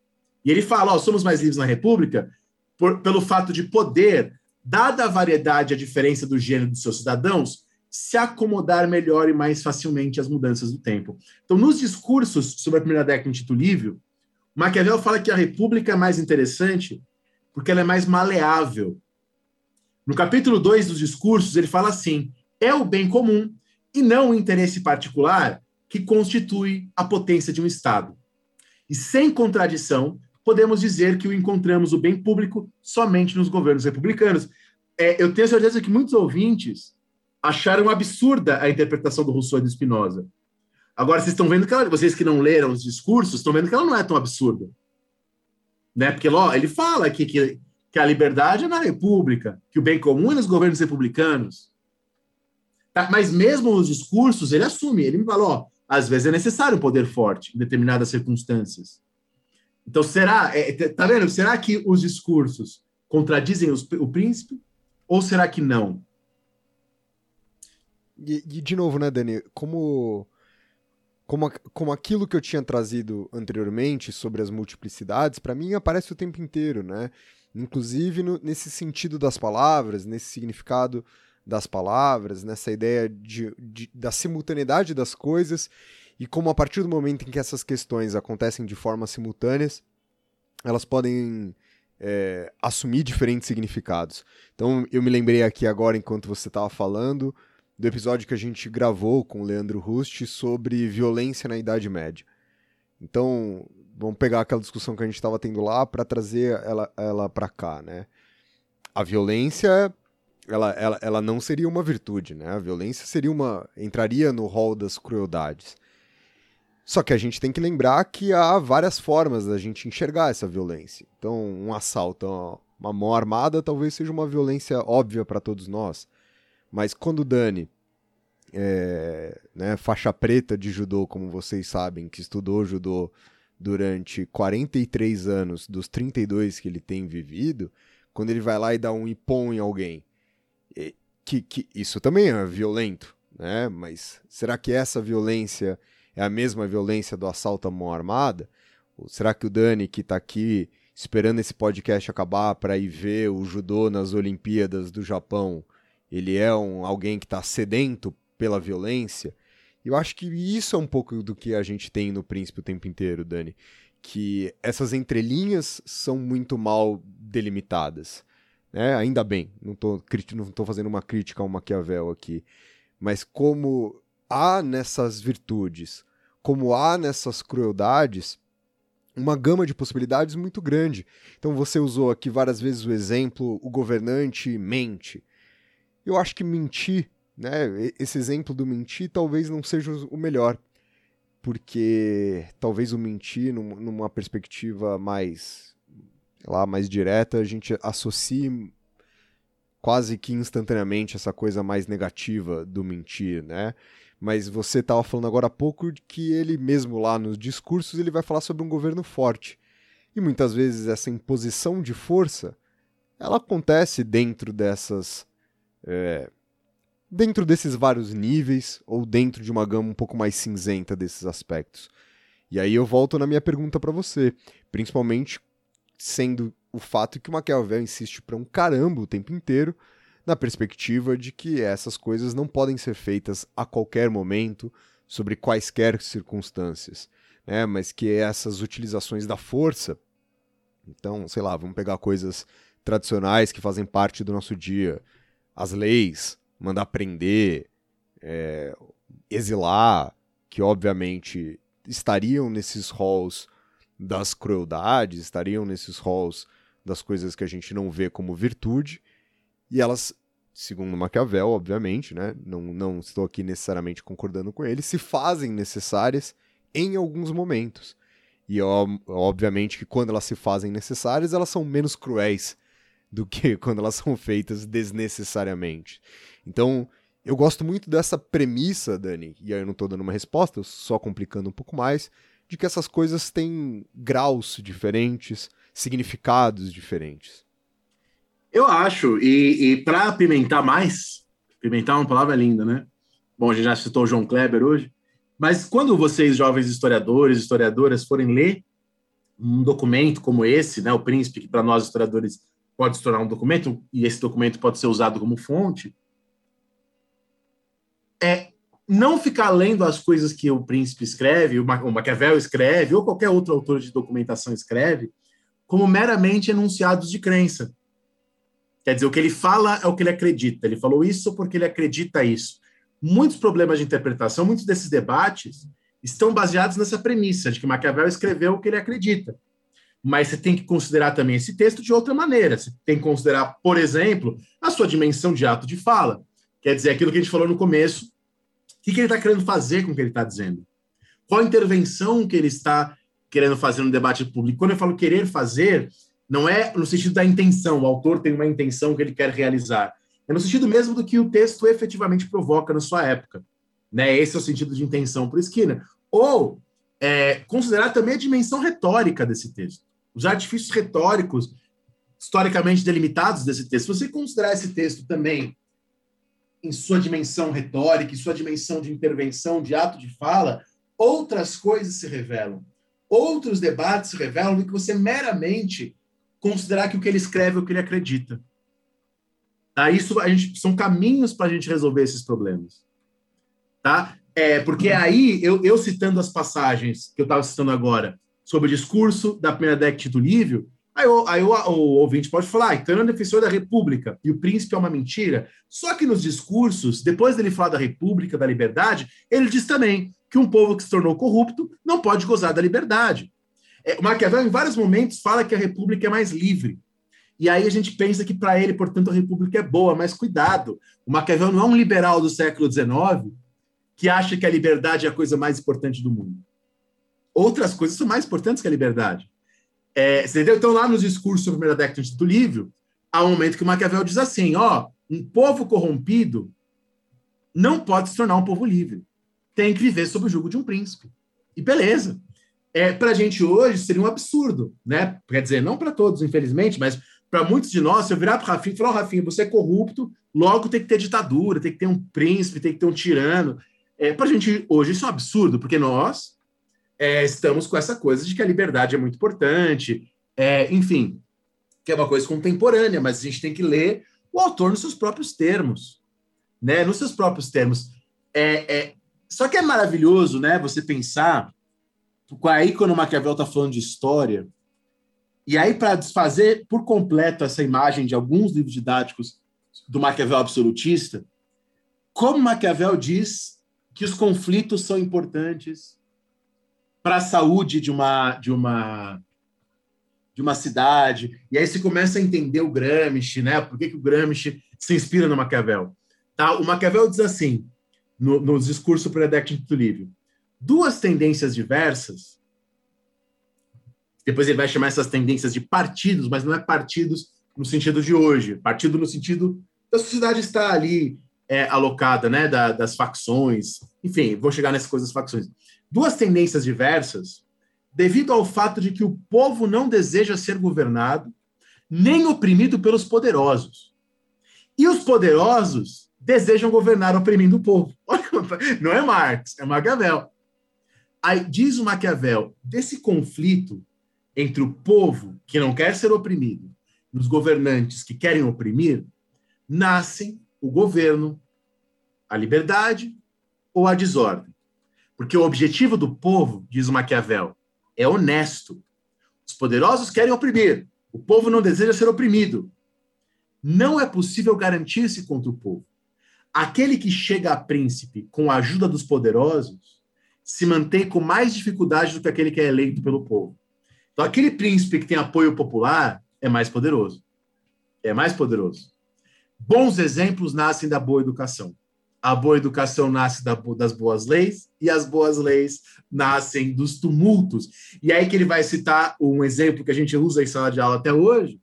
E ele fala, ó, somos mais livres na República por, pelo fato de poder, dada a variedade e a diferença do gênero dos seus cidadãos, se acomodar melhor e mais facilmente às mudanças do tempo. Então, nos discursos sobre a primeira década de Tito Livio, Maquiavel fala que a República é mais interessante porque ela é mais maleável, no capítulo 2 dos discursos, ele fala assim: é o bem comum e não o interesse particular que constitui a potência de um Estado. E sem contradição, podemos dizer que o encontramos o bem público somente nos governos republicanos. É, eu tenho certeza que muitos ouvintes acharam absurda a interpretação do Rousseau e do Spinoza. Agora, vocês estão vendo que ela, vocês que não leram os discursos, estão vendo que ela não é tão absurda. Né? Porque ó, ele fala aqui que que a liberdade é na República, que o bem comum é nos governos republicanos. Tá? Mas mesmo nos discursos, ele assume, ele me falou, ó, às vezes é necessário um poder forte em determinadas circunstâncias. Então, será, é, tá vendo? Será que os discursos contradizem os, o príncipe? Ou será que não? E, e, de novo, né, Dani, como, como, como aquilo que eu tinha trazido anteriormente sobre as multiplicidades, para mim aparece o tempo inteiro, né? Inclusive no, nesse sentido das palavras, nesse significado das palavras, nessa ideia de, de, da simultaneidade das coisas e como a partir do momento em que essas questões acontecem de forma simultâneas, elas podem é, assumir diferentes significados. Então eu me lembrei aqui agora, enquanto você estava falando, do episódio que a gente gravou com o Leandro Rust sobre violência na Idade Média. Então, vamos pegar aquela discussão que a gente estava tendo lá para trazer ela, ela para cá, né? A violência, ela, ela, ela não seria uma virtude, né? A violência seria uma entraria no rol das crueldades. Só que a gente tem que lembrar que há várias formas da gente enxergar essa violência. Então, um assalto, uma mão armada, talvez seja uma violência óbvia para todos nós. Mas quando o Dani, é, né, faixa preta de judô, como vocês sabem, que estudou judô durante 43 anos dos 32 que ele tem vivido, quando ele vai lá e dá um ipom em alguém. Que, que isso também é violento, né? Mas será que essa violência é a mesma violência do assalto à mão armada? Ou será que o Dani, que está aqui esperando esse podcast acabar para ir ver o judô nas Olimpíadas do Japão, ele é um, alguém que está sedento pela violência? Eu acho que isso é um pouco do que a gente tem no Príncipe o tempo inteiro, Dani. Que essas entrelinhas são muito mal delimitadas. Né? Ainda bem, não estou não tô fazendo uma crítica ao Maquiavel aqui. Mas como há nessas virtudes, como há nessas crueldades, uma gama de possibilidades muito grande. Então você usou aqui várias vezes o exemplo: o governante mente. Eu acho que mentir né? Esse exemplo do mentir talvez não seja o melhor, porque talvez o mentir numa perspectiva mais, lá, mais direta, a gente associe quase que instantaneamente essa coisa mais negativa do mentir, né? Mas você estava falando agora há pouco que ele mesmo lá nos discursos ele vai falar sobre um governo forte. E muitas vezes essa imposição de força, ela acontece dentro dessas... É, dentro desses vários níveis ou dentro de uma gama um pouco mais cinzenta desses aspectos. E aí eu volto na minha pergunta para você, principalmente sendo o fato que o Maquiavel insiste para um caramba o tempo inteiro na perspectiva de que essas coisas não podem ser feitas a qualquer momento, sobre quaisquer circunstâncias, né? mas que essas utilizações da força, então, sei lá, vamos pegar coisas tradicionais que fazem parte do nosso dia, as leis, mandar prender, é, exilar, que obviamente estariam nesses halls das crueldades, estariam nesses halls das coisas que a gente não vê como virtude, e elas, segundo Maquiavel, obviamente, né, não, não estou aqui necessariamente concordando com ele, se fazem necessárias em alguns momentos. E obviamente que quando elas se fazem necessárias, elas são menos cruéis do que quando elas são feitas desnecessariamente. Então, eu gosto muito dessa premissa, Dani, e aí eu não estou dando uma resposta, só complicando um pouco mais, de que essas coisas têm graus diferentes, significados diferentes. Eu acho, e, e para apimentar mais, pimentar é uma palavra linda, né? Bom, a gente já citou o João Kleber hoje, mas quando vocês, jovens historiadores, historiadoras, forem ler um documento como esse, né, o Príncipe, que para nós historiadores pode se tornar um documento, e esse documento pode ser usado como fonte, é não ficar lendo as coisas que o Príncipe escreve, o Maquiavel escreve, ou qualquer outro autor de documentação escreve, como meramente enunciados de crença. Quer dizer, o que ele fala é o que ele acredita. Ele falou isso porque ele acredita isso. Muitos problemas de interpretação, muitos desses debates estão baseados nessa premissa de que Maquiavel escreveu o que ele acredita. Mas você tem que considerar também esse texto de outra maneira. Você tem que considerar, por exemplo, a sua dimensão de ato de fala. Quer dizer, aquilo que a gente falou no começo. O que, que ele está querendo fazer com o que ele está dizendo? Qual a intervenção que ele está querendo fazer no debate público? Quando eu falo querer fazer, não é no sentido da intenção, o autor tem uma intenção que ele quer realizar. É no sentido mesmo do que o texto efetivamente provoca na sua época. Né? Esse é o sentido de intenção para Skinner. Ou é, considerar também a dimensão retórica desse texto. Os artifícios retóricos historicamente delimitados desse texto. Se você considerar esse texto também em sua dimensão retórica, em sua dimensão de intervenção, de ato de fala, outras coisas se revelam. Outros debates se revelam do que você meramente considerar que o que ele escreve é o que ele acredita. Tá? Isso a gente, são caminhos para a gente resolver esses problemas. Tá? É, porque aí, eu, eu citando as passagens que eu estava citando agora sobre o discurso da primeira década de Tito Livio, aí, o, aí o, o, ouvinte pode falar, ah, então ele é um defensor da República e o príncipe é uma mentira. Só que nos discursos, depois dele falar da República, da liberdade, ele diz também que um povo que se tornou corrupto não pode gozar da liberdade. É, o Maquiavel, em vários momentos, fala que a República é mais livre. E aí a gente pensa que para ele, portanto, a República é boa, mas cuidado. O Maquiavel não é um liberal do século XIX que acha que a liberdade é a coisa mais importante do mundo. Outras coisas são mais importantes que a liberdade. É, entendeu? Então, lá nos discursos sobre a primeira década do Livro, há um momento que o Maquiavel diz assim: ó, um povo corrompido não pode se tornar um povo livre. Tem que viver sob o jugo de um príncipe. E beleza é, para a gente hoje seria um absurdo, né? Quer dizer, não para todos, infelizmente, mas para muitos de nós, se eu virar para o Rafinha e falar, oh, Rafinha, você é corrupto, logo tem que ter ditadura, tem que ter um príncipe, tem que ter um tirano. É, para a gente hoje isso é um absurdo, porque nós é, estamos com essa coisa de que a liberdade é muito importante, é, enfim, que é uma coisa contemporânea, mas a gente tem que ler o autor nos seus próprios termos, né? Nos seus próprios termos. É, é, só que é maravilhoso, né? Você pensar aí quando o Maquiavel está falando de história, e aí para desfazer por completo essa imagem de alguns livros didáticos do Maquiavel absolutista, como Maquiavel diz que os conflitos são importantes para a saúde de uma de uma de uma cidade. E aí você começa a entender o Gramsci, né? Por que, que o Gramsci se inspira no Maquiavel? Tá? O Maquiavel diz assim, no, no discurso predéctico do livro, duas tendências diversas. Depois ele vai chamar essas tendências de partidos, mas não é partidos no sentido de hoje, partido no sentido da sociedade estar ali é, alocada, né, da, das facções. Enfim, vou chegar nessas coisas facções. Duas tendências diversas devido ao fato de que o povo não deseja ser governado nem oprimido pelos poderosos. E os poderosos desejam governar oprimindo o povo. Não é Marx, é Maquiavel. Aí diz o Maquiavel, desse conflito entre o povo que não quer ser oprimido e os governantes que querem oprimir, nascem o governo, a liberdade ou a desordem. Porque o objetivo do povo, diz Maquiavel, é honesto. Os poderosos querem oprimir, o povo não deseja ser oprimido. Não é possível garantir-se contra o povo. Aquele que chega a príncipe com a ajuda dos poderosos se mantém com mais dificuldade do que aquele que é eleito pelo povo. Então, aquele príncipe que tem apoio popular é mais poderoso. É mais poderoso. Bons exemplos nascem da boa educação. A boa educação nasce das boas leis e as boas leis nascem dos tumultos. E aí que ele vai citar um exemplo que a gente usa em sala de aula até hoje,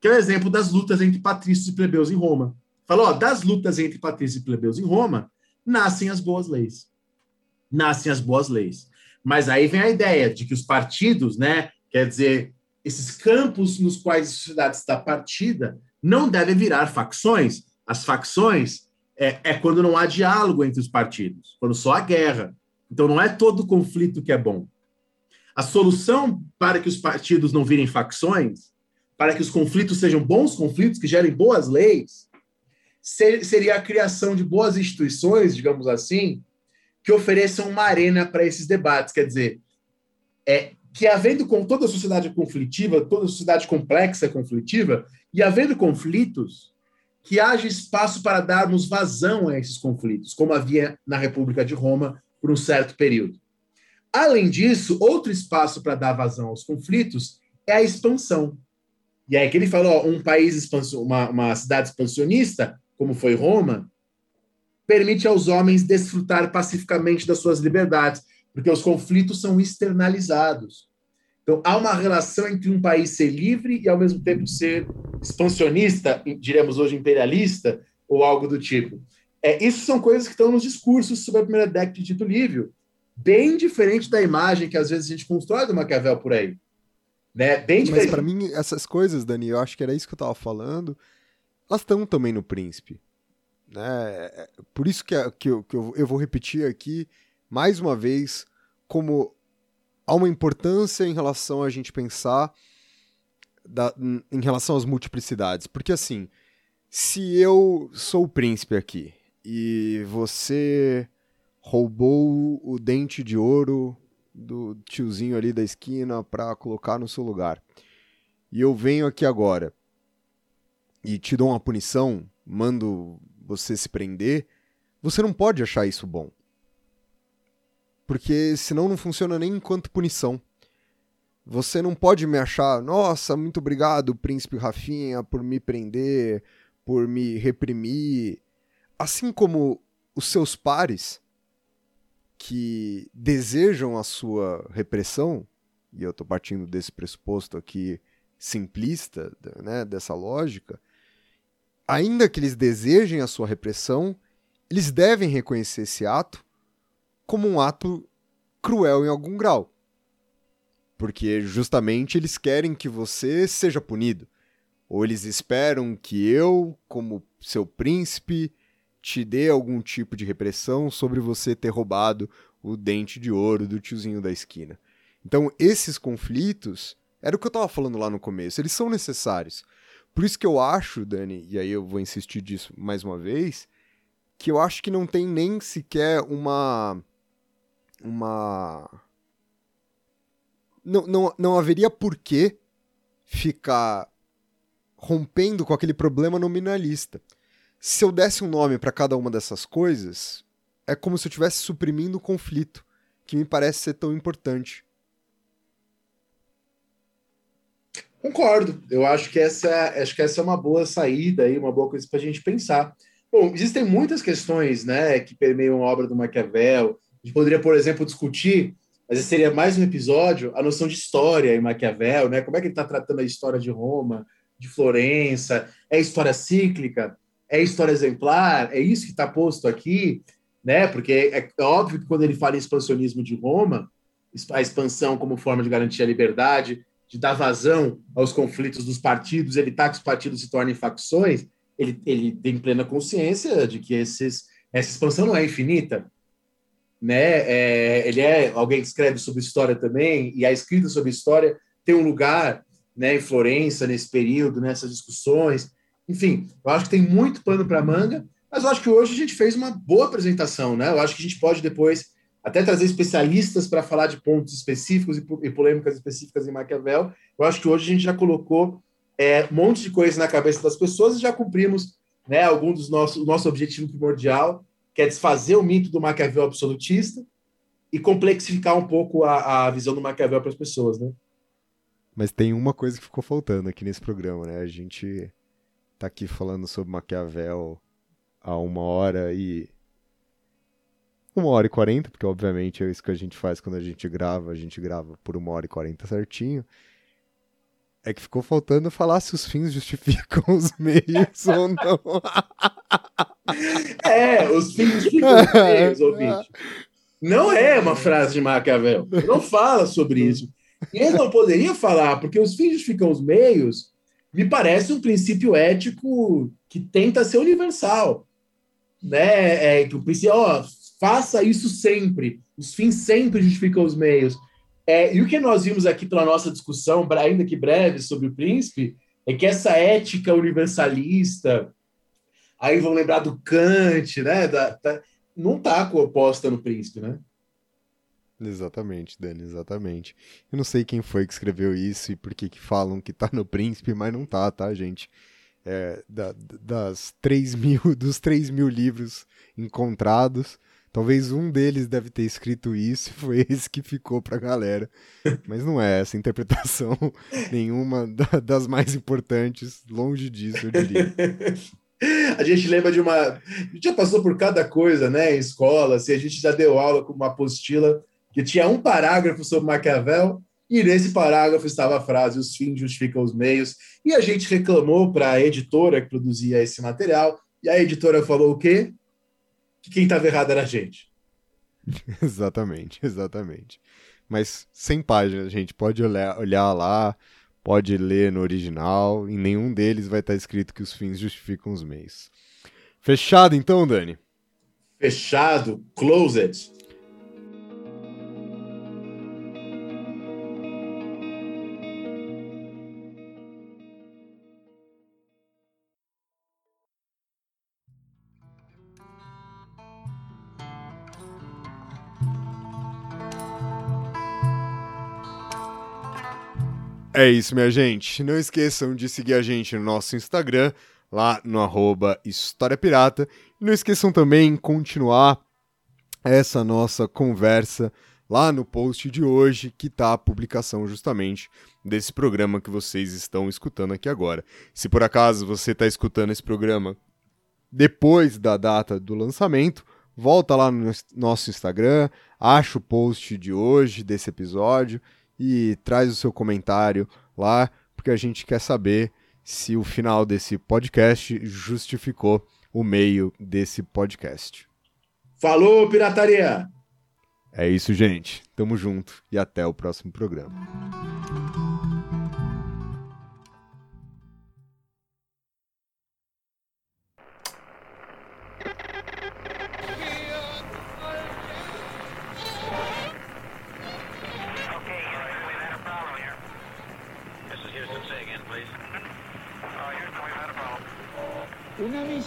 que é o exemplo das lutas entre patrícios e plebeus em Roma. Falou, das lutas entre patrícios e plebeus em Roma, nascem as boas leis. Nascem as boas leis. Mas aí vem a ideia de que os partidos, né, quer dizer, esses campos nos quais a sociedade está partida, não devem virar facções. As facções é, é quando não há diálogo entre os partidos, quando só há guerra. Então não é todo conflito que é bom. A solução para que os partidos não virem facções, para que os conflitos sejam bons conflitos, que gerem boas leis, seria a criação de boas instituições, digamos assim, que ofereçam uma arena para esses debates. Quer dizer, é que havendo com toda a sociedade conflitiva, toda a sociedade complexa conflitiva, e havendo conflitos, que haja espaço para darmos vazão a esses conflitos, como havia na República de Roma por um certo período. Além disso, outro espaço para dar vazão aos conflitos é a expansão. E aí que ele falou, um país expansion, uma, uma cidade expansionista como foi Roma, permite aos homens desfrutar pacificamente das suas liberdades, porque os conflitos são externalizados. Então, há uma relação entre um país ser livre e, ao mesmo tempo, ser expansionista, diremos hoje imperialista, ou algo do tipo. É, isso são coisas que estão nos discursos sobre a primeira década de Tito Livio, bem diferente da imagem que às vezes a gente constrói do Maquiavel por aí. Né? Bem diferente. Mas para mim, essas coisas, Dani, eu acho que era isso que eu estava falando elas estão também no Príncipe. Né? É, por isso que, que, eu, que eu vou repetir aqui, mais uma vez, como há uma importância em relação a gente pensar da, em relação às multiplicidades. Porque assim, se eu sou o príncipe aqui e você roubou o dente de ouro do tiozinho ali da esquina para colocar no seu lugar. E eu venho aqui agora e te dou uma punição, mando você se prender, você não pode achar isso bom. Porque senão não funciona nem enquanto punição. Você não pode me achar, nossa, muito obrigado, príncipe Rafinha, por me prender, por me reprimir. Assim como os seus pares que desejam a sua repressão, e eu estou partindo desse pressuposto aqui simplista, né, dessa lógica, ainda que eles desejem a sua repressão, eles devem reconhecer esse ato como um ato cruel em algum grau. Porque justamente eles querem que você seja punido. Ou eles esperam que eu, como seu príncipe, te dê algum tipo de repressão sobre você ter roubado o dente de ouro do tiozinho da esquina. Então, esses conflitos, era o que eu estava falando lá no começo, eles são necessários. Por isso que eu acho, Dani, e aí eu vou insistir disso mais uma vez, que eu acho que não tem nem sequer uma. Uma. Não, não, não haveria porquê ficar rompendo com aquele problema nominalista. Se eu desse um nome para cada uma dessas coisas, é como se eu estivesse suprimindo o conflito, que me parece ser tão importante. Concordo. Eu acho que essa, acho que essa é uma boa saída e uma boa coisa para a gente pensar. Bom, existem muitas questões, né, que permeiam a obra do Maquiavel. Gente poderia, por exemplo, discutir, mas esse seria mais um episódio, a noção de história em Maquiavel, né? Como é que ele está tratando a história de Roma, de Florença? É história cíclica? É história exemplar? É isso que está posto aqui, né? Porque é óbvio que quando ele fala em expansionismo de Roma, a expansão como forma de garantir a liberdade, de dar vazão aos conflitos dos partidos, evitar que os partidos se tornem facções, ele, ele tem plena consciência de que esses, essa expansão não é infinita. Né? É, ele é alguém que escreve sobre história também, e a escrita sobre história tem um lugar né, em Florença nesse período, nessas discussões. Enfim, eu acho que tem muito pano para manga, mas eu acho que hoje a gente fez uma boa apresentação. Né? Eu acho que a gente pode depois até trazer especialistas para falar de pontos específicos e polêmicas específicas em Maquiavel. Eu acho que hoje a gente já colocou é, um monte de coisa na cabeça das pessoas e já cumprimos né, algum dos nossos, o nosso objetivo primordial, que é desfazer o mito do Maquiavel absolutista e complexificar um pouco a, a visão do Maquiavel para as pessoas, né? Mas tem uma coisa que ficou faltando aqui nesse programa, né? A gente tá aqui falando sobre Maquiavel há uma hora e uma hora e quarenta, porque obviamente é isso que a gente faz quando a gente grava, a gente grava por uma hora e quarenta certinho. É que ficou faltando falar se os fins justificam os meios ou não. É, os fins justificam os meios, ouvinte. Não é uma frase de Maquiavel. Não fala sobre isso. E ele não poderia falar, porque os fins justificam os meios me parece um princípio ético que tenta ser universal. Né? É, que o princípio, ó, faça isso sempre. Os fins sempre justificam os meios. É, e o que nós vimos aqui pela nossa discussão, ainda que breve, sobre o príncipe, é que essa ética universalista, aí vão lembrar do Kant, né? Da, da, não está oposta no príncipe, né? Exatamente, Dani, exatamente. Eu não sei quem foi que escreveu isso e por que que falam que tá no príncipe, mas não tá, tá, gente? É, da, das 3 mil, dos 3 mil livros encontrados, Talvez um deles deve ter escrito isso e foi esse que ficou pra galera. Mas não é essa interpretação nenhuma das mais importantes, longe disso, eu diria. A gente lembra de uma. A gente já passou por cada coisa, né, em escola, assim, a gente já deu aula com uma apostila que tinha um parágrafo sobre Maquiavel, e nesse parágrafo estava a frase: os fins justificam os meios. E a gente reclamou para a editora que produzia esse material, e a editora falou o quê? que quem estava errado era a gente. exatamente, exatamente. Mas sem página, gente pode olhar, olhar lá, pode ler no original, em nenhum deles vai estar escrito que os fins justificam os meios. Fechado então, Dani? Fechado, close É isso, minha gente. Não esqueçam de seguir a gente no nosso Instagram, lá no arroba História Pirata. E não esqueçam também continuar essa nossa conversa lá no post de hoje, que está a publicação justamente desse programa que vocês estão escutando aqui agora. Se por acaso você está escutando esse programa depois da data do lançamento, volta lá no nosso Instagram, acha o post de hoje, desse episódio, e traz o seu comentário lá, porque a gente quer saber se o final desse podcast justificou o meio desse podcast. Falou, pirataria! É isso, gente. Tamo junto e até o próximo programa.